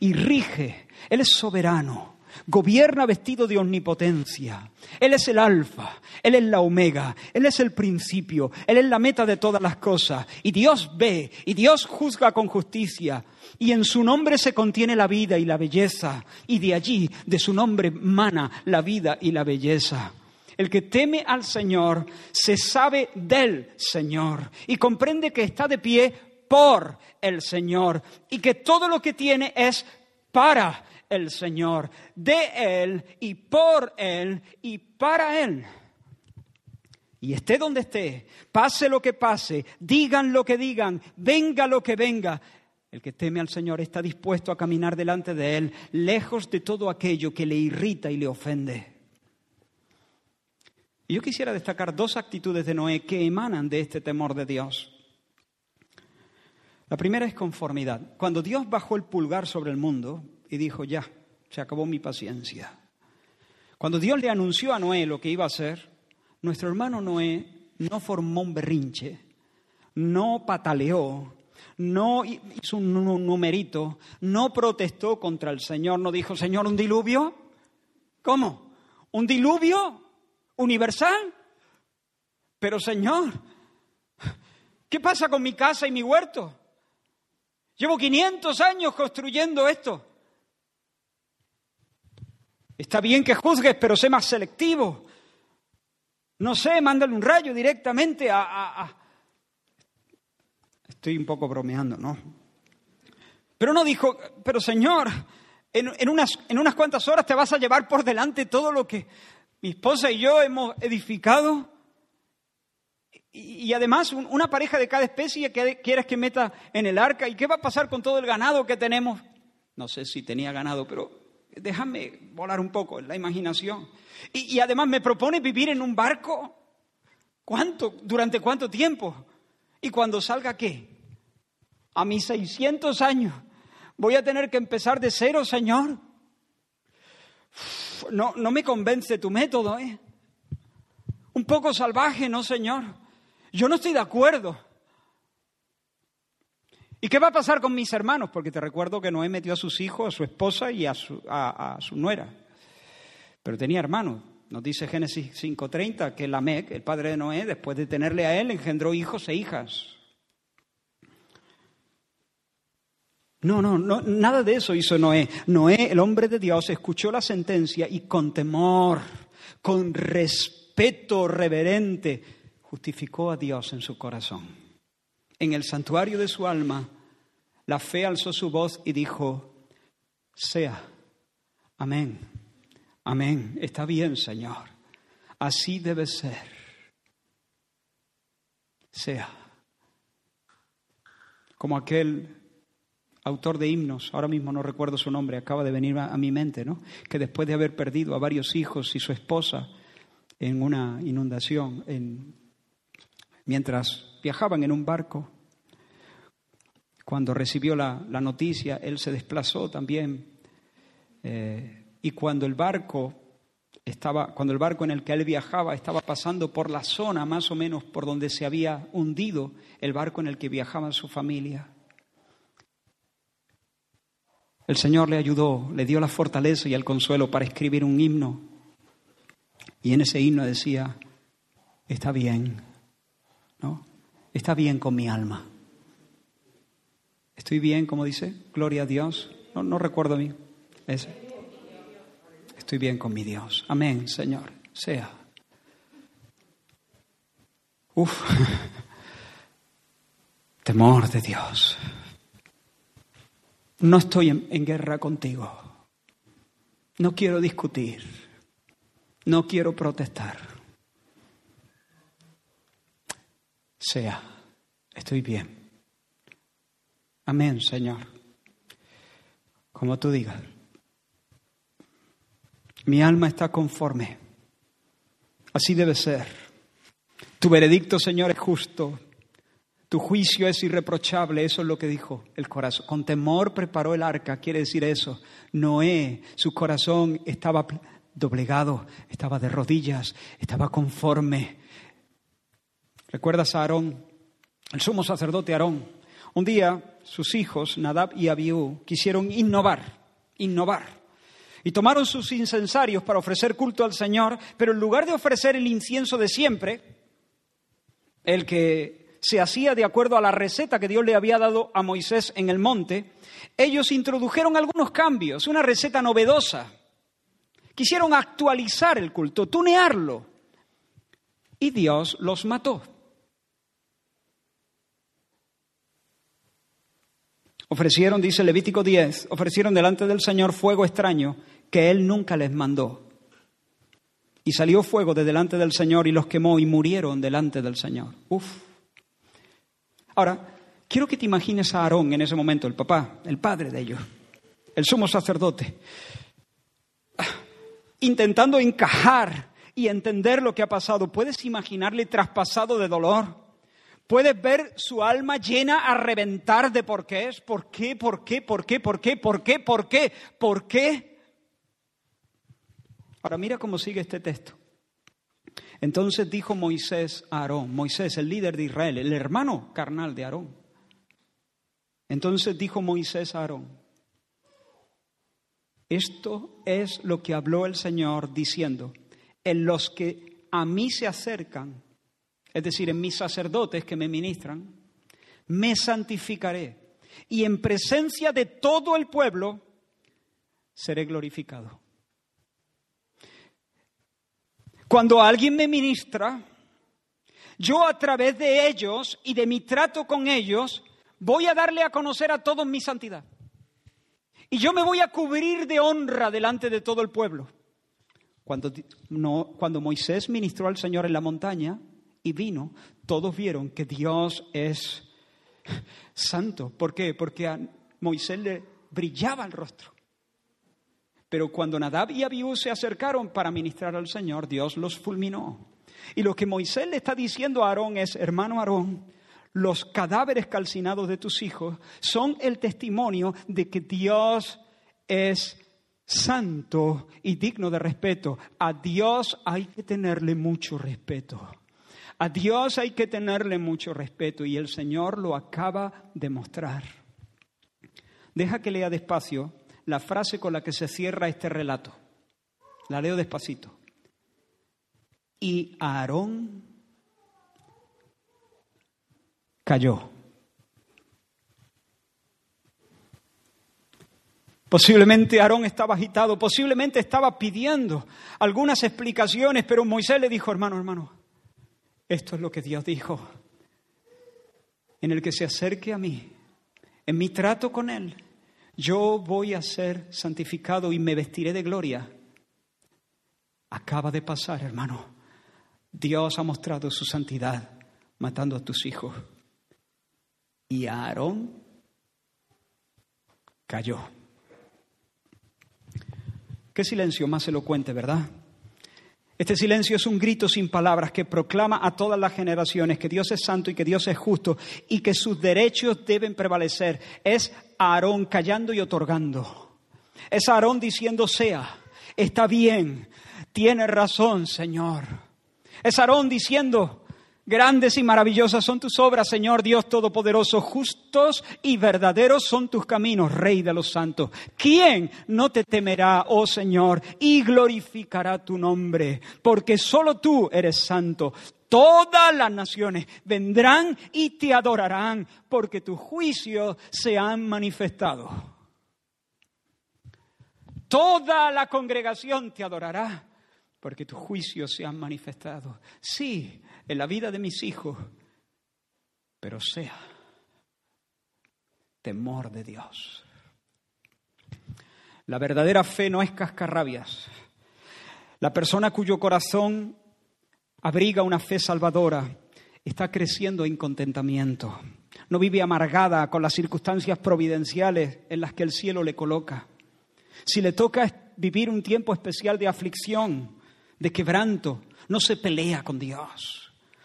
Y rige, Él es soberano Gobierna vestido de omnipotencia. Él es el alfa, Él es la omega, Él es el principio, Él es la meta de todas las cosas. Y Dios ve, y Dios juzga con justicia. Y en su nombre se contiene la vida y la belleza. Y de allí, de su nombre, mana la vida y la belleza. El que teme al Señor se sabe del Señor y comprende que está de pie por el Señor y que todo lo que tiene es para el Señor, de Él y por Él y para Él. Y esté donde esté, pase lo que pase, digan lo que digan, venga lo que venga, el que teme al Señor está dispuesto a caminar delante de Él, lejos de todo aquello que le irrita y le ofende. Yo quisiera destacar dos actitudes de Noé que emanan de este temor de Dios. La primera es conformidad. Cuando Dios bajó el pulgar sobre el mundo y dijo, ya, se acabó mi paciencia. Cuando Dios le anunció a Noé lo que iba a hacer, nuestro hermano Noé no formó un berrinche, no pataleó, no hizo un numerito, no protestó contra el Señor, no dijo, Señor, un diluvio. ¿Cómo? ¿Un diluvio universal? Pero Señor, ¿qué pasa con mi casa y mi huerto? Llevo 500 años construyendo esto. Está bien que juzgues, pero sé más selectivo. No sé, mándale un rayo directamente a, Estoy un poco bromeando, ¿no? Pero no dijo, pero Señor, en, unas, en unas cuantas horas te vas a llevar por delante todo lo que mi esposa y yo hemos edificado. Y, además, una pareja de cada especie que quieres que meta en el arca. ¿Y qué va a pasar con todo el ganado que tenemos? No sé si tenía ganado, pero déjame volar un poco en la imaginación. Y, además me propone vivir en un barco. ¿Cuánto? ¿Durante cuánto tiempo? ¿Y cuando salga qué? A mis 600 años. ¿Voy a tener que empezar de cero, Señor? No, no me convence tu método, ¿eh? Un poco salvaje, ¿no, Señor? Yo no estoy de acuerdo. ¿Y qué va a pasar con mis hermanos? Porque te recuerdo que Noé metió a sus hijos, a su esposa y a su, a, su nuera. Pero tenía hermanos. Nos dice Génesis 5.30 que Lamec, el padre de Noé, después de tenerle a él, engendró hijos e hijas. No, no, no, nada de eso hizo Noé. Noé, el hombre de Dios, escuchó la sentencia y con temor, con respeto reverente, justificó a Dios en su corazón. En el santuario de su alma, la fe alzó su voz y dijo, sea, amén, amén, está bien, Señor, así debe ser, sea, como aquel autor de himnos, ahora mismo no recuerdo su nombre, acaba de venir a, mi mente, ¿no? Que después de haber perdido a varios hijos y su esposa en una inundación, mientras viajaban en un barco, cuando recibió la, noticia, él se desplazó también. Eh, y cuando el barco estaba, cuando el barco en el que él viajaba estaba pasando por la zona más o menos por donde se había hundido el barco en el que viajaba su familia, el Señor le ayudó, le dio la fortaleza y el consuelo para escribir un himno. Y en ese himno decía, está bien, ¿no? Está bien con mi alma. ¿Estoy bien, como dice? Gloria a Dios. No, no recuerdo bien. Ese. Estoy bien con mi Dios. Amén, Señor. Sea. Uf. Temor de Dios no estoy en, guerra contigo. No quiero discutir. No quiero protestar. Sea, estoy bien. Amén, Señor. Como tú digas. Mi alma está conforme. Así debe ser. Tu veredicto, Señor, es justo. Tu juicio es irreprochable, eso es lo que dijo el corazón. Con temor preparó el arca, quiere decir eso. Noé, su corazón estaba doblegado, estaba de rodillas, estaba conforme. ¿Recuerdas a Aarón, el sumo sacerdote Aarón? Un día sus hijos, Nadab y Abiú, quisieron innovar, innovar. Y tomaron sus incensarios para ofrecer culto al Señor, pero en lugar de ofrecer el incienso de siempre, el que se hacía de acuerdo a la receta que Dios le había dado a Moisés en el monte, ellos introdujeron algunos cambios, una receta novedosa. Quisieron actualizar el culto, tunearlo. Y Dios los mató. Ofrecieron, dice Levítico 10, ofrecieron delante del Señor fuego extraño que Él nunca les mandó. Y salió fuego de delante del Señor y los quemó y murieron delante del Señor. Uf. Ahora, quiero que te imagines a Aarón en ese momento, el papá, el padre de ellos, el sumo sacerdote, intentando encajar y entender lo que ha pasado. ¿Puedes imaginarle traspasado de dolor? Puedes ver su alma llena a reventar de por qué es, por qué, por qué, por qué, por qué, por qué, por qué, por qué. Ahora mira cómo sigue este texto. Entonces dijo Moisés a Aarón, Moisés, el líder de Israel, el hermano carnal de Aarón. Entonces dijo Moisés a Aarón, esto es lo que habló el Señor diciendo, en los que a mí se acercan es decir, en mis sacerdotes que me ministran, me santificaré y en presencia de todo el pueblo seré glorificado. Cuando alguien me ministra, yo a través de ellos y de mi trato con ellos voy a darle a conocer a todos mi santidad. Y yo me voy a cubrir de honra delante de todo el pueblo. Cuando, no, cuando Moisés ministró al Señor en la montaña, y vino, todos vieron que Dios es santo. ¿Por qué? Porque a Moisés le brillaba el rostro. Pero cuando Nadab y Abiú se acercaron para ministrar al Señor, Dios los fulminó. Y lo que Moisés le está diciendo a Aarón es, hermano Aarón, los cadáveres calcinados de tus hijos son el testimonio de que Dios es santo y digno de respeto. A Dios hay que tenerle mucho respeto. A Dios hay que tenerle mucho respeto y el Señor lo acaba de mostrar. Deja que lea despacio la frase con la que se cierra este relato. La leo despacito. Y Aarón cayó. Posiblemente Aarón estaba agitado, posiblemente estaba pidiendo algunas explicaciones, pero Moisés le dijo, hermano, hermano, esto es lo que Dios dijo. En el que se acerque a mí, en mi trato con Él, yo voy a ser santificado y me vestiré de gloria. Acaba de pasar, hermano. Dios ha mostrado su santidad matando a tus hijos. Y Aarón cayó. Qué silencio más elocuente, ¿verdad? Este silencio es un grito sin palabras que proclama a todas las generaciones que Dios es santo y que Dios es justo y que sus derechos deben prevalecer. Es Aarón callando y otorgando. Es Aarón diciendo sea, está bien, tiene razón, Señor. Es Aarón diciendo, Grandes y maravillosas son tus obras, Señor Dios Todopoderoso. Justos y verdaderos son tus caminos, Rey de los santos. ¿Quién no te temerá, oh Señor, y glorificará tu nombre? Porque solo tú eres santo. Todas las naciones vendrán y te adorarán, porque tus juicios se han manifestado. Toda la congregación te adorará, porque tus juicios se han manifestado. Sí, en la vida de mis hijos, pero sea temor de Dios. La verdadera fe no es cascarrabias. La persona cuyo corazón abriga una fe salvadora está creciendo en contentamiento. No vive amargada con las circunstancias providenciales en las que el cielo le coloca. Si le toca vivir un tiempo especial de aflicción, de quebranto, no se pelea con Dios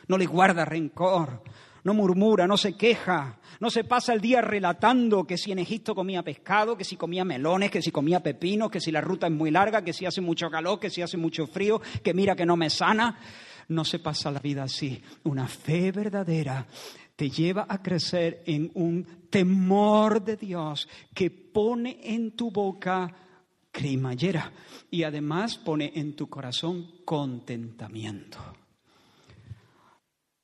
no le guarda rencor, no murmura, no se queja, no se pasa el día relatando que si en Egipto comía pescado, que si comía melones, que si comía pepinos, que si la ruta es muy larga, que si hace mucho calor, que si hace mucho frío, que mira que no me sana. No se pasa la vida así. Una fe verdadera te lleva a crecer en un temor de Dios que pone en tu boca cremallera y además pone en tu corazón contentamiento.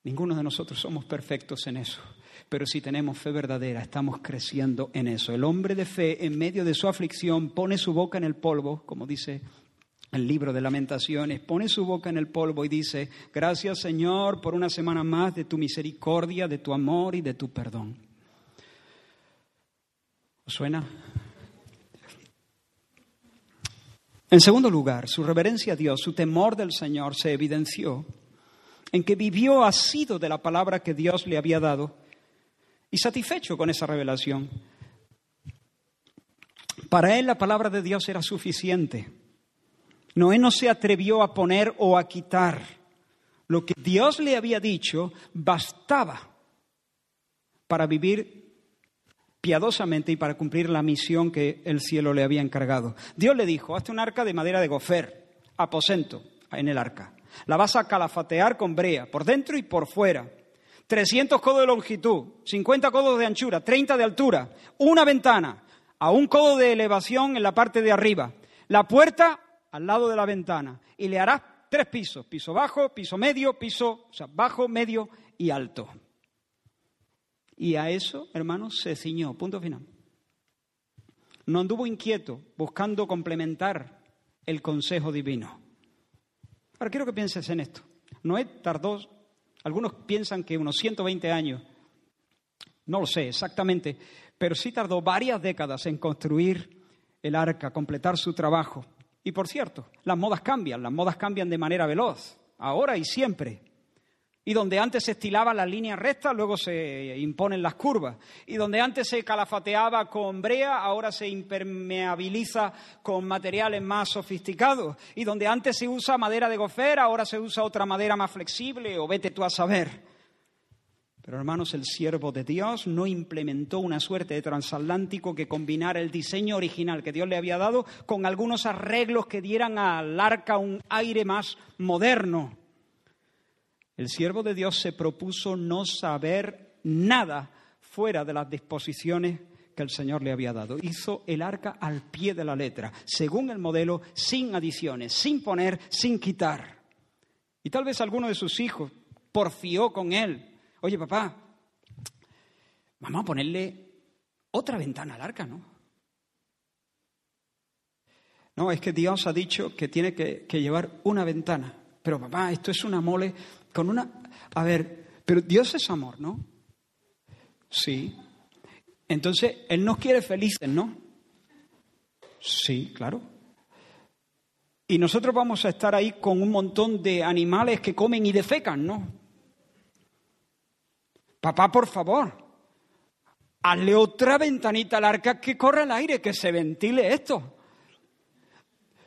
Ninguno de nosotros somos perfectos en eso, pero si tenemos fe verdadera, estamos creciendo en eso. El hombre de fe, en medio de su aflicción, pone su boca en el polvo, como dice el libro de lamentaciones, pone su boca en el polvo y dice, gracias Señor por una semana más de tu misericordia, de tu amor y de tu perdón. ¿Os suena? En segundo lugar, su reverencia a Dios, su temor del Señor se evidenció en que vivió asido de la palabra que Dios le había dado y satisfecho con esa revelación. Para él la palabra de Dios era suficiente. Noé no se atrevió a poner o a quitar. Lo que Dios le había dicho bastaba para vivir piadosamente y para cumplir la misión que el cielo le había encargado. Dios le dijo, hazte un arca de madera de gofer, aposento en el arca. La vas a calafatear con brea, por dentro y por fuera. 300 codos de longitud, 50 codos de anchura, 30 de altura, una ventana, a un codo de elevación en la parte de arriba, la puerta al lado de la ventana y le harás tres pisos, piso bajo, piso medio, piso, o sea, bajo, medio y alto. Y a eso, hermanos, se ciñó, punto final. No anduvo inquieto buscando complementar el consejo divino. Ahora quiero que pienses en esto. Noé tardó, algunos piensan que unos 120 años, no lo sé exactamente, pero sí tardó varias décadas en construir el arca, completar su trabajo. Y por cierto, las modas cambian, las modas cambian de manera veloz, ahora y siempre. Y donde antes se estilaban las líneas rectas, luego se imponen las curvas. Y donde antes se calafateaba con brea, ahora se impermeabiliza con materiales más sofisticados. Y donde antes se usa madera de gofer, ahora se usa otra madera más flexible, o vete tú a saber. Pero hermanos, el siervo de Dios no implementó una suerte de transatlántico que combinara el diseño original que Dios le había dado con algunos arreglos que dieran al arca un aire más moderno. El siervo de Dios se propuso no saber nada fuera de las disposiciones que el Señor le había dado. Hizo el arca al pie de la letra, según el modelo, sin adiciones, sin poner, sin quitar. Y tal vez alguno de sus hijos porfió con él. Oye, papá, vamos a ponerle otra ventana al arca, ¿no? No, es que Dios ha dicho que tiene que, llevar una ventana. Pero papá, esto es una mole con una... A ver, pero Dios es amor, ¿no? Sí. Entonces, Él nos quiere felices, ¿no? Sí, claro. Y nosotros vamos a estar ahí con un montón de animales que comen y defecan, ¿no? Papá, por favor, hazle otra ventanita al arca que corra el aire, que se ventile esto.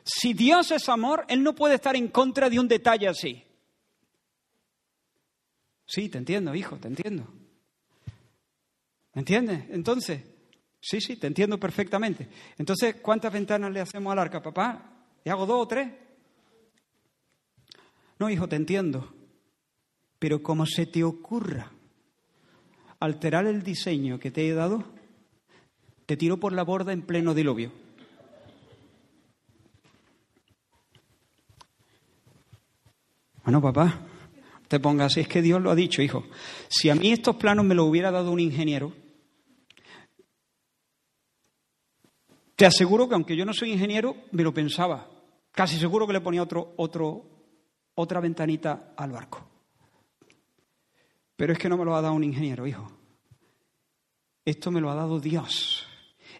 Si Dios es amor, Él no puede estar en contra de un detalle así. Sí, te entiendo, hijo, te entiendo. ¿Me entiendes? Entonces, sí, sí, te entiendo perfectamente. Entonces, ¿cuántas ventanas le hacemos al arca, papá? ¿Le hago dos o tres? No, hijo, te entiendo. Pero como se te ocurra alterar el diseño que te he dado, te tiro por la borda en pleno diluvio. Bueno, papá, te ponga así, es que Dios lo ha dicho, hijo. Si a mí estos planos me los hubiera dado un ingeniero, te aseguro que aunque yo no soy ingeniero, me lo pensaba. Casi seguro que le ponía otro, otro, otra ventanita al barco. Pero es que no me lo ha dado un ingeniero, hijo. Esto me lo ha dado Dios,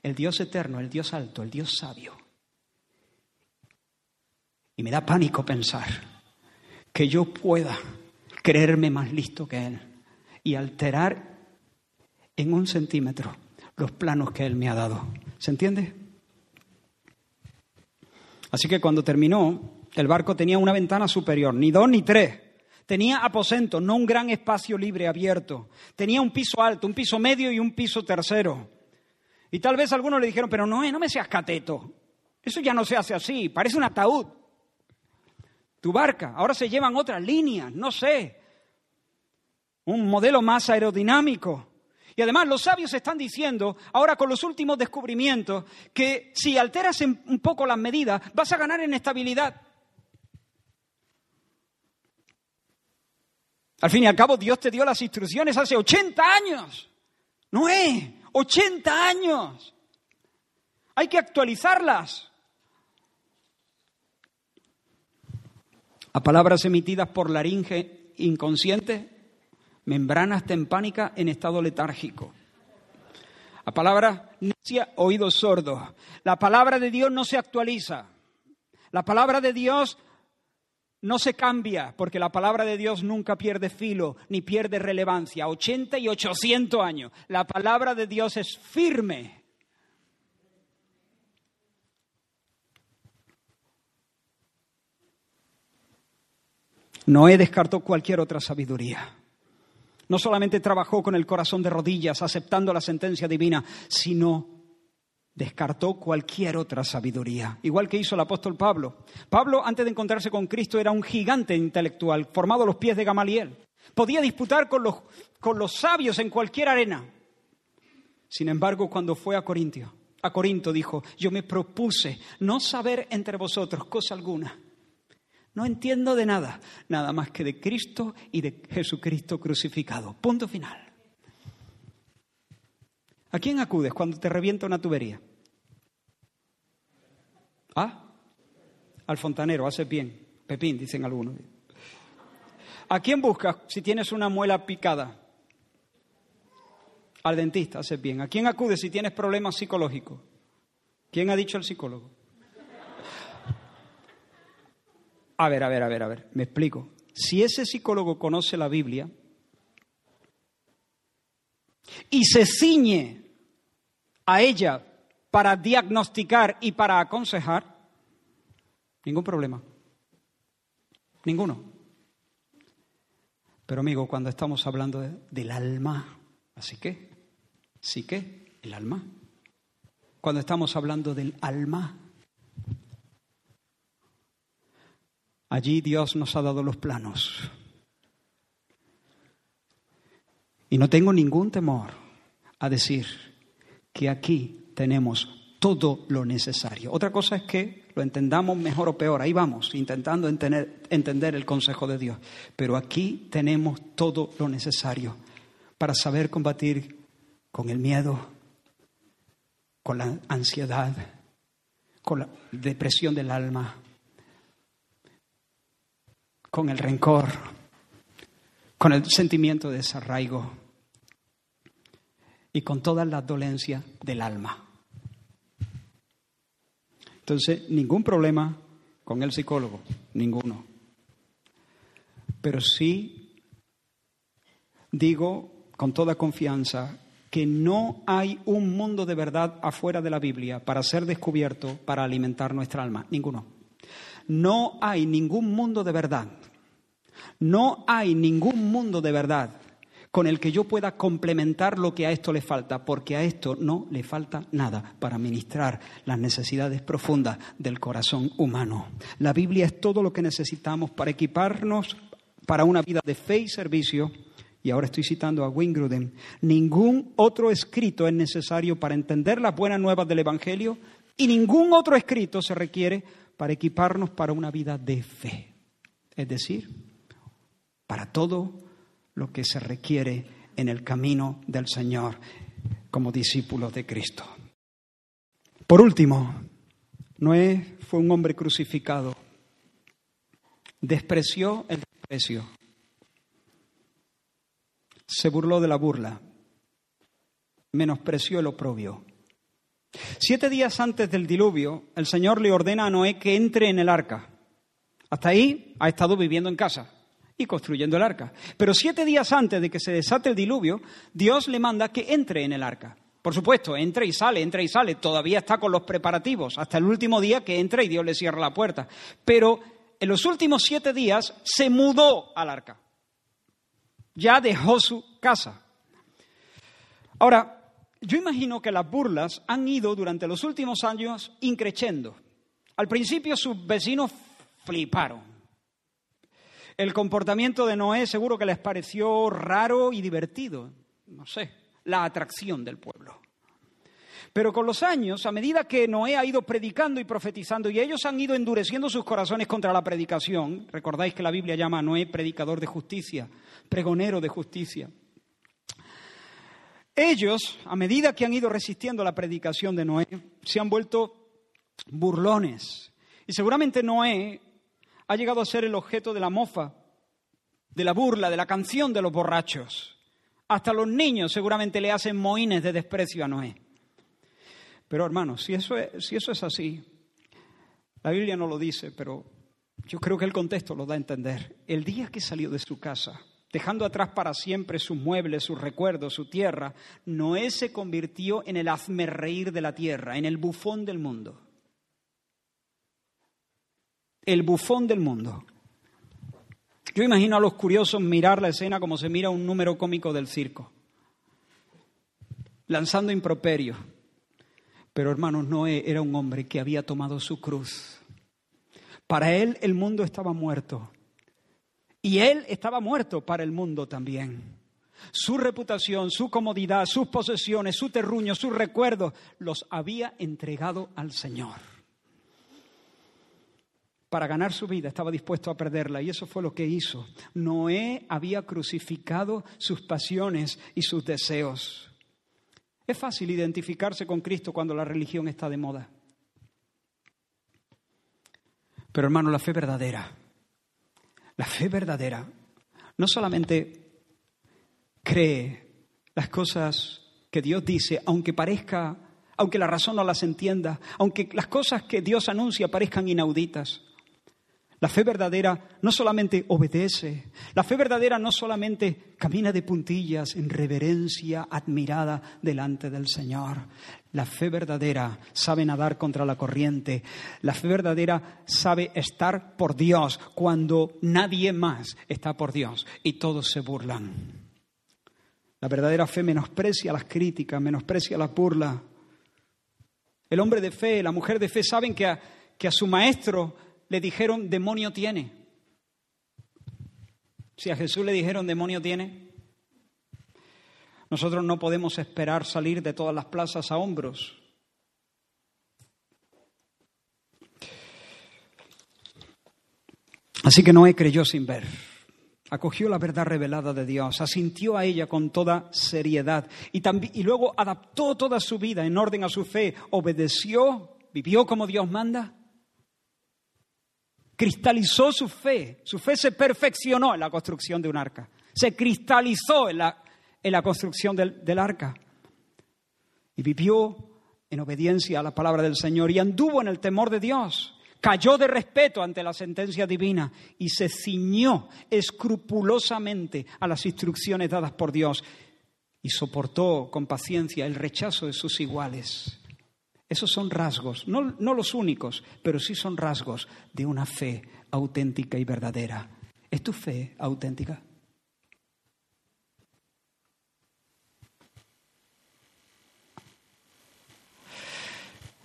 el Dios eterno, el Dios alto, el Dios sabio. Y me da pánico pensar que yo pueda creerme más listo que Él y alterar en un centímetro los planos que Él me ha dado. ¿Se entiende? Así que cuando terminó, el barco tenía una ventana superior, ni dos ni tres. Tenía aposento, no un gran espacio libre abierto. Tenía un piso alto, un piso medio y un piso tercero. Y tal vez algunos le dijeron, pero no, no me seas cateto. Eso ya no se hace así, parece un ataúd tu barca. Ahora se llevan otras líneas, no sé. Un modelo más aerodinámico. Y además los sabios están diciendo, ahora con los últimos descubrimientos, que si alteras un poco las medidas, vas a ganar en estabilidad. Al fin y al cabo, Dios te dio las instrucciones hace 80 años. No es, 80 años. Hay que actualizarlas. A palabras emitidas por laringe inconsciente, membranas tempánicas en estado letárgico. A palabras necia, oídos sordos. La palabra de Dios no se actualiza. La palabra de Dios no se cambia, porque la palabra de Dios nunca pierde filo ni pierde relevancia. 80 y 800 años. La palabra de Dios es firme. Noé descartó cualquier otra sabiduría. No solamente trabajó con el corazón de rodillas, aceptando la sentencia divina, sino descartó cualquier otra sabiduría, igual que hizo el apóstol Pablo. Pablo, antes de encontrarse con Cristo, era un gigante intelectual, formado a los pies de Gamaliel. Podía disputar con los, con los sabios en cualquier arena. Sin embargo, cuando fue a Corintio, a Corinto dijo, yo me propuse no saber entre vosotros cosa alguna. No entiendo de nada, nada más que de Cristo y de Jesucristo crucificado. Punto final. ¿A quién acudes cuando te revienta una tubería? ¿Ah? Al fontanero, hace bien. Pepín, dicen algunos. ¿A quién buscas si tienes una muela picada? Al dentista, hace bien. ¿A quién acudes si tienes problemas psicológicos? ¿Quién ha dicho el psicólogo? A ver, a ver, a ver, a ver, me explico. Si ese psicólogo conoce la Biblia, y se ciñe a ella para diagnosticar y para aconsejar, ningún problema. Ninguno. Pero amigo, cuando estamos hablando del alma, así que, sí que, el alma. Cuando estamos hablando del alma, allí Dios nos ha dado los planos. Y no tengo ningún temor a decir que aquí tenemos todo lo necesario. Otra cosa es que lo entendamos mejor o peor. Ahí vamos, intentando entender, entender, el consejo de Dios. Pero aquí tenemos todo lo necesario para saber combatir con el miedo, con la ansiedad, con la depresión del alma, con el rencor, con el sentimiento de desarraigo y con todas las dolencias del alma. Entonces, ningún problema con el psicólogo, ninguno. Pero sí digo con toda confianza que no hay un mundo de verdad afuera de la Biblia para ser descubierto, para alimentar nuestra alma, ninguno. No hay ningún mundo de verdad no hay ningún mundo de verdad con el que yo pueda complementar lo que a esto le falta, porque a esto no le falta nada para ministrar las necesidades profundas del corazón humano. La Biblia es todo lo que necesitamos para equiparnos para una vida de fe y servicio. Y ahora estoy citando a Wingruden. Ningún otro escrito es necesario para entender las buenas nuevas del Evangelio y ningún otro escrito se requiere para equiparnos para una vida de fe. Es decir, para todo lo que se requiere en el camino del Señor como discípulos de Cristo. Por último, Noé fue un hombre crucificado. Despreció el desprecio. Se burló de la burla. Menospreció el oprobio. Siete días antes del diluvio, el Señor le ordena a Noé que entre en el arca. Hasta ahí ha estado viviendo en casa y construyendo el arca. Pero siete días antes de que se desate el diluvio, Dios le manda que entre en el arca. Por supuesto, entra y sale, entra y sale, todavía está con los preparativos, hasta el último día que entra y Dios le cierra la puerta. Pero en los últimos siete días se mudó al arca. Ya dejó su casa. Ahora, yo imagino que las burlas han ido durante los últimos años increciendo. Al principio sus vecinos fliparon el comportamiento de Noé seguro que les pareció raro y divertido. No sé, la atracción del pueblo. Pero con los años, a medida que Noé ha ido predicando y profetizando y ellos han ido endureciendo sus corazones contra la predicación, recordáis que la Biblia llama a Noé predicador de justicia, pregonero de justicia. Ellos, a medida que han ido resistiendo la predicación de Noé, se han vuelto burlones. Y seguramente Noé ha llegado a ser el objeto de la mofa, de la burla, de la canción de los borrachos. Hasta los niños seguramente le hacen moines de desprecio a Noé. Pero hermanos, si eso es, si eso es así, la Biblia no lo dice, pero yo creo que el contexto lo da a entender. El día que salió de su casa, dejando atrás para siempre sus muebles, sus recuerdos, su tierra, Noé se convirtió en el hazmerreír de la tierra, en el bufón del mundo. El bufón del mundo. Yo imagino a los curiosos mirar la escena como se mira un número cómico del circo, lanzando improperio. Pero hermanos, Noé era un hombre que había tomado su cruz. Para él el mundo estaba muerto. Y él estaba muerto para el mundo también. Su reputación, su comodidad, sus posesiones, su terruño, sus recuerdos, los había entregado al Señor. Para ganar su vida estaba dispuesto a perderla y eso fue lo que hizo. Noé había crucificado sus pasiones y sus deseos. Es fácil identificarse con Cristo cuando la religión está de moda. Pero hermano, la fe verdadera, la fe verdadera, no solamente cree las cosas que Dios dice, aunque parezca, aunque la razón no las entienda, aunque las cosas que Dios anuncia parezcan inauditas. La fe verdadera no solamente obedece, la fe verdadera no solamente camina de puntillas en reverencia admirada delante del Señor. La fe verdadera sabe nadar contra la corriente. La fe verdadera sabe estar por Dios cuando nadie más está por Dios y todos se burlan. La verdadera fe menosprecia las críticas, menosprecia la burla. El hombre de fe, la mujer de fe saben que a, que a su maestro le dijeron demonio tiene. Si a Jesús le dijeron demonio tiene, nosotros no podemos esperar salir de todas las plazas a hombros. Así que Noé creyó sin ver, acogió la verdad revelada de Dios, asintió a ella con toda seriedad y, y luego adaptó toda su vida en orden a su fe, obedeció, vivió como Dios manda cristalizó su fe, su fe se perfeccionó en la construcción de un arca, se cristalizó en la, en la construcción del, del arca y vivió en obediencia a la palabra del Señor y anduvo en el temor de Dios. Cayó de respeto ante la sentencia divina y se ciñó escrupulosamente a las instrucciones dadas por Dios y soportó con paciencia el rechazo de sus iguales. Esos son rasgos, no, no, los únicos, pero sí son rasgos de una fe auténtica y verdadera. ¿Es tu fe auténtica?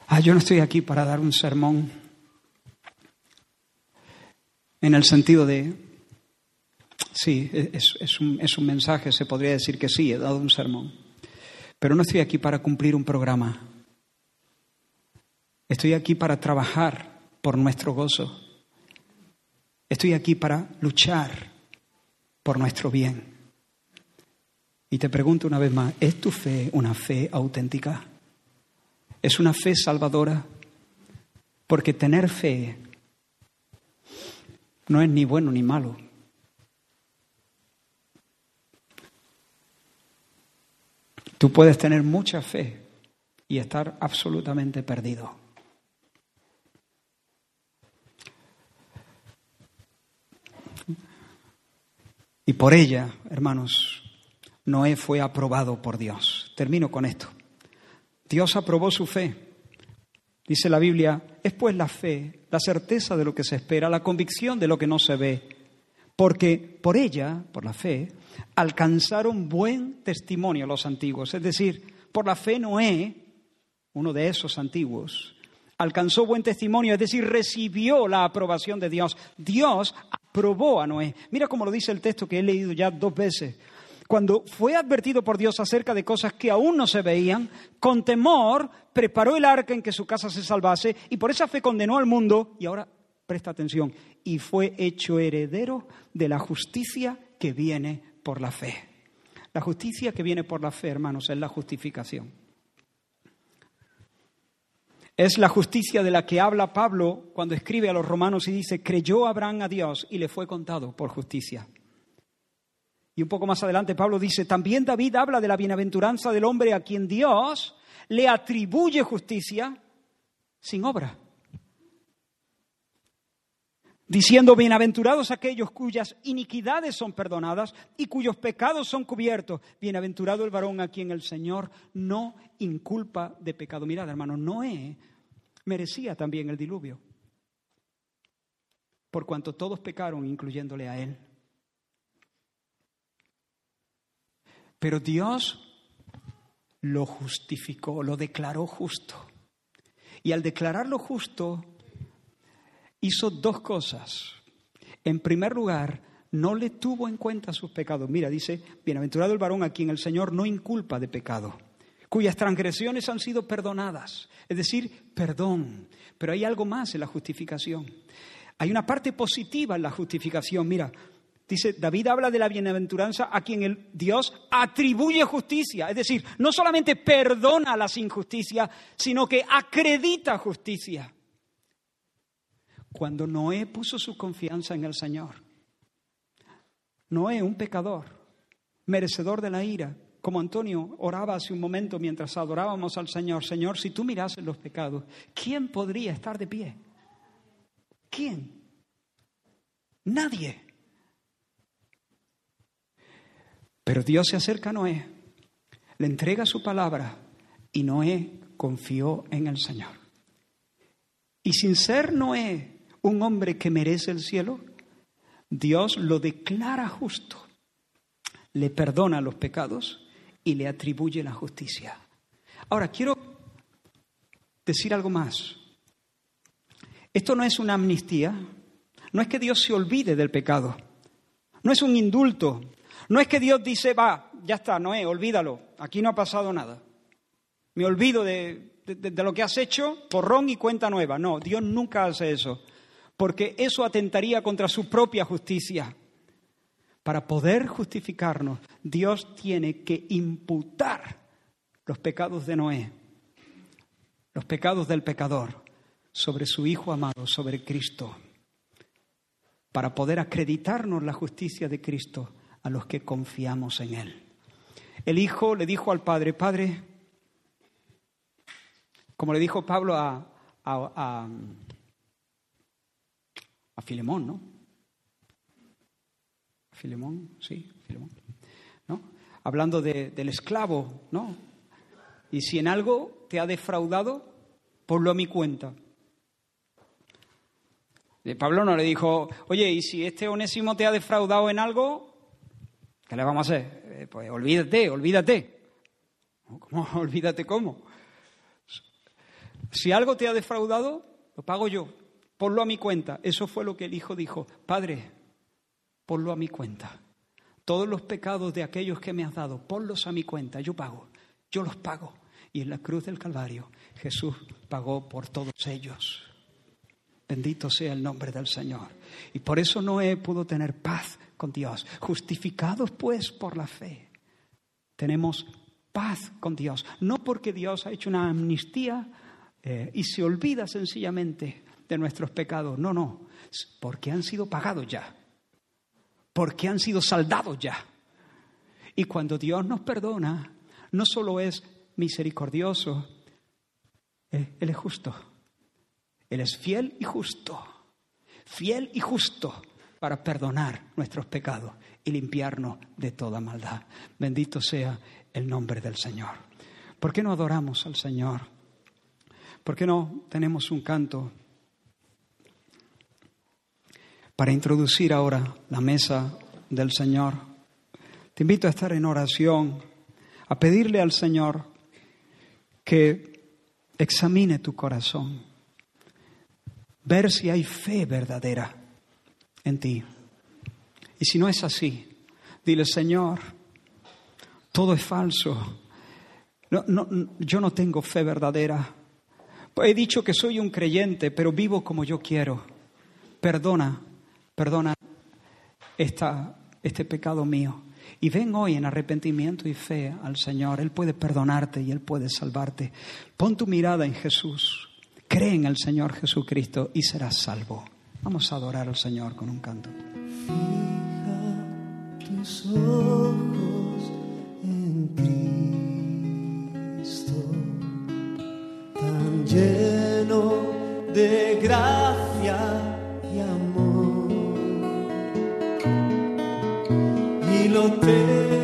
Ah, yo no estoy aquí para dar un sermón en el sentido de, sí, es, es, un, es un mensaje, se podría decir que sí, he dado un sermón, pero no estoy aquí para cumplir un programa. Estoy aquí para trabajar por nuestro gozo. Estoy aquí para luchar por nuestro bien. Y te pregunto una vez más, ¿es tu fe una fe auténtica? ¿Es una fe salvadora? Porque tener fe no es ni bueno ni malo. Tú puedes tener mucha fe y estar absolutamente perdido. Y por ella, hermanos, Noé fue aprobado por Dios. Termino con esto. Dios aprobó su fe. Dice la Biblia, es pues la fe, la certeza de lo que se espera, la convicción de lo que no se ve. Porque por ella, por la fe, alcanzaron buen testimonio los antiguos. Es decir, por la fe Noé, uno de esos antiguos, alcanzó buen testimonio, es decir, recibió la aprobación de Dios. Dios aprobó a Noé. Mira cómo lo dice el texto que he leído ya dos veces. cuando fue advertido por Dios acerca de cosas que aún no se veían, con temor preparó el arca en que su casa se salvase y por esa fe condenó al mundo y ahora presta atención, y fue hecho heredero de la justicia que viene por la fe. La justicia que viene por la fe, hermanos, es la justificación. Es la justicia de la que habla Pablo cuando escribe a los romanos y dice, creyó Abraham a Dios y le fue contado por justicia. Y un poco más adelante Pablo dice, también David habla de la bienaventuranza del hombre a quien Dios le atribuye justicia sin obra diciendo, bienaventurados aquellos cuyas iniquidades son perdonadas y cuyos pecados son cubiertos. Bienaventurado el varón a quien el Señor no inculpa de pecado. Mirad, hermano, Noé merecía también el diluvio, por cuanto todos pecaron, incluyéndole a él. Pero Dios lo justificó, lo declaró justo. Y al declararlo justo, hizo dos cosas. En primer lugar, no le tuvo en cuenta sus pecados. Mira, dice, bienaventurado el varón a quien el Señor no inculpa de pecado, cuyas transgresiones han sido perdonadas. Es decir, perdón. Pero hay algo más en la justificación. Hay una parte positiva en la justificación. Mira, dice, David habla de la bienaventuranza a quien el Dios atribuye justicia. Es decir, no solamente perdona las injusticias, sino que acredita justicia cuando Noé puso su confianza en el Señor. Noé, un pecador, merecedor de la ira, como Antonio oraba hace un momento mientras adorábamos al Señor, Señor, si tú mirases los pecados, ¿quién podría estar de pie? ¿Quién? Nadie. Pero Dios se acerca a Noé, le entrega su palabra y Noé confió en el Señor. Y sin ser Noé un hombre que merece el cielo, Dios lo declara justo, le perdona los pecados y le atribuye la justicia. Ahora, quiero decir algo más. Esto no es una amnistía, no es que Dios se olvide del pecado, no es un indulto, no es que Dios dice, va, ya está, Noé, olvídalo, aquí no ha pasado nada. Me olvido de, de lo que has hecho, porrón y cuenta nueva. No, Dios nunca hace eso porque eso atentaría contra su propia justicia. Para poder justificarnos, Dios tiene que imputar los pecados de Noé, los pecados del pecador, sobre su Hijo amado, sobre Cristo, para poder acreditarnos la justicia de Cristo a los que confiamos en Él. El Hijo le dijo al Padre, Padre, como le dijo Pablo a, a, Filemón, ¿no? Filemón, sí, Filemón, ¿no? Hablando del esclavo, ¿no? Y si en algo te ha defraudado, ponlo a mi cuenta. Pablo no le dijo, oye, y si este onésimo te ha defraudado en algo, ¿qué le vamos a hacer? Eh, pues olvídate, olvídate. ¿Cómo? Olvídate cómo. Si algo te ha defraudado, lo pago yo ponlo a mi cuenta. Eso fue lo que el hijo dijo, Padre, ponlo a mi cuenta. Todos los pecados de aquellos que me has dado, ponlos a mi cuenta, yo pago, yo los pago. Y en la cruz del Calvario Jesús pagó por todos ellos. Bendito sea el nombre del Señor. Y por eso Noé pudo tener paz con Dios. Justificados pues por la fe, tenemos paz con Dios. No porque Dios ha hecho una amnistía eh, y se olvida sencillamente de nuestros pecados. No, no, porque han sido pagados ya, porque han sido saldados ya. Y cuando Dios nos perdona, no solo es misericordioso, Él, es justo. Él es fiel y justo, fiel y justo para perdonar nuestros pecados y limpiarnos de toda maldad. Bendito sea el nombre del Señor. ¿Por qué no adoramos al Señor? ¿Por qué no tenemos un canto para introducir ahora la mesa del Señor. Te invito a estar en oración, a pedirle al Señor que examine tu corazón, ver si hay fe verdadera en ti. Y si no es así, dile, Señor, Todo es falso. Yo no tengo fe verdadera. He dicho que soy un creyente, pero vivo como yo quiero. Perdona, perdona esta, este pecado mío. Y ven hoy en arrepentimiento y fe al Señor. Él puede perdonarte y Él puede salvarte. Pon tu mirada en Jesús. Cree en el Señor Jesucristo y serás salvo. Vamos a adorar al Señor con un canto. Fija tus ojos en Cristo, tan lleno de gracia y amor. Y lo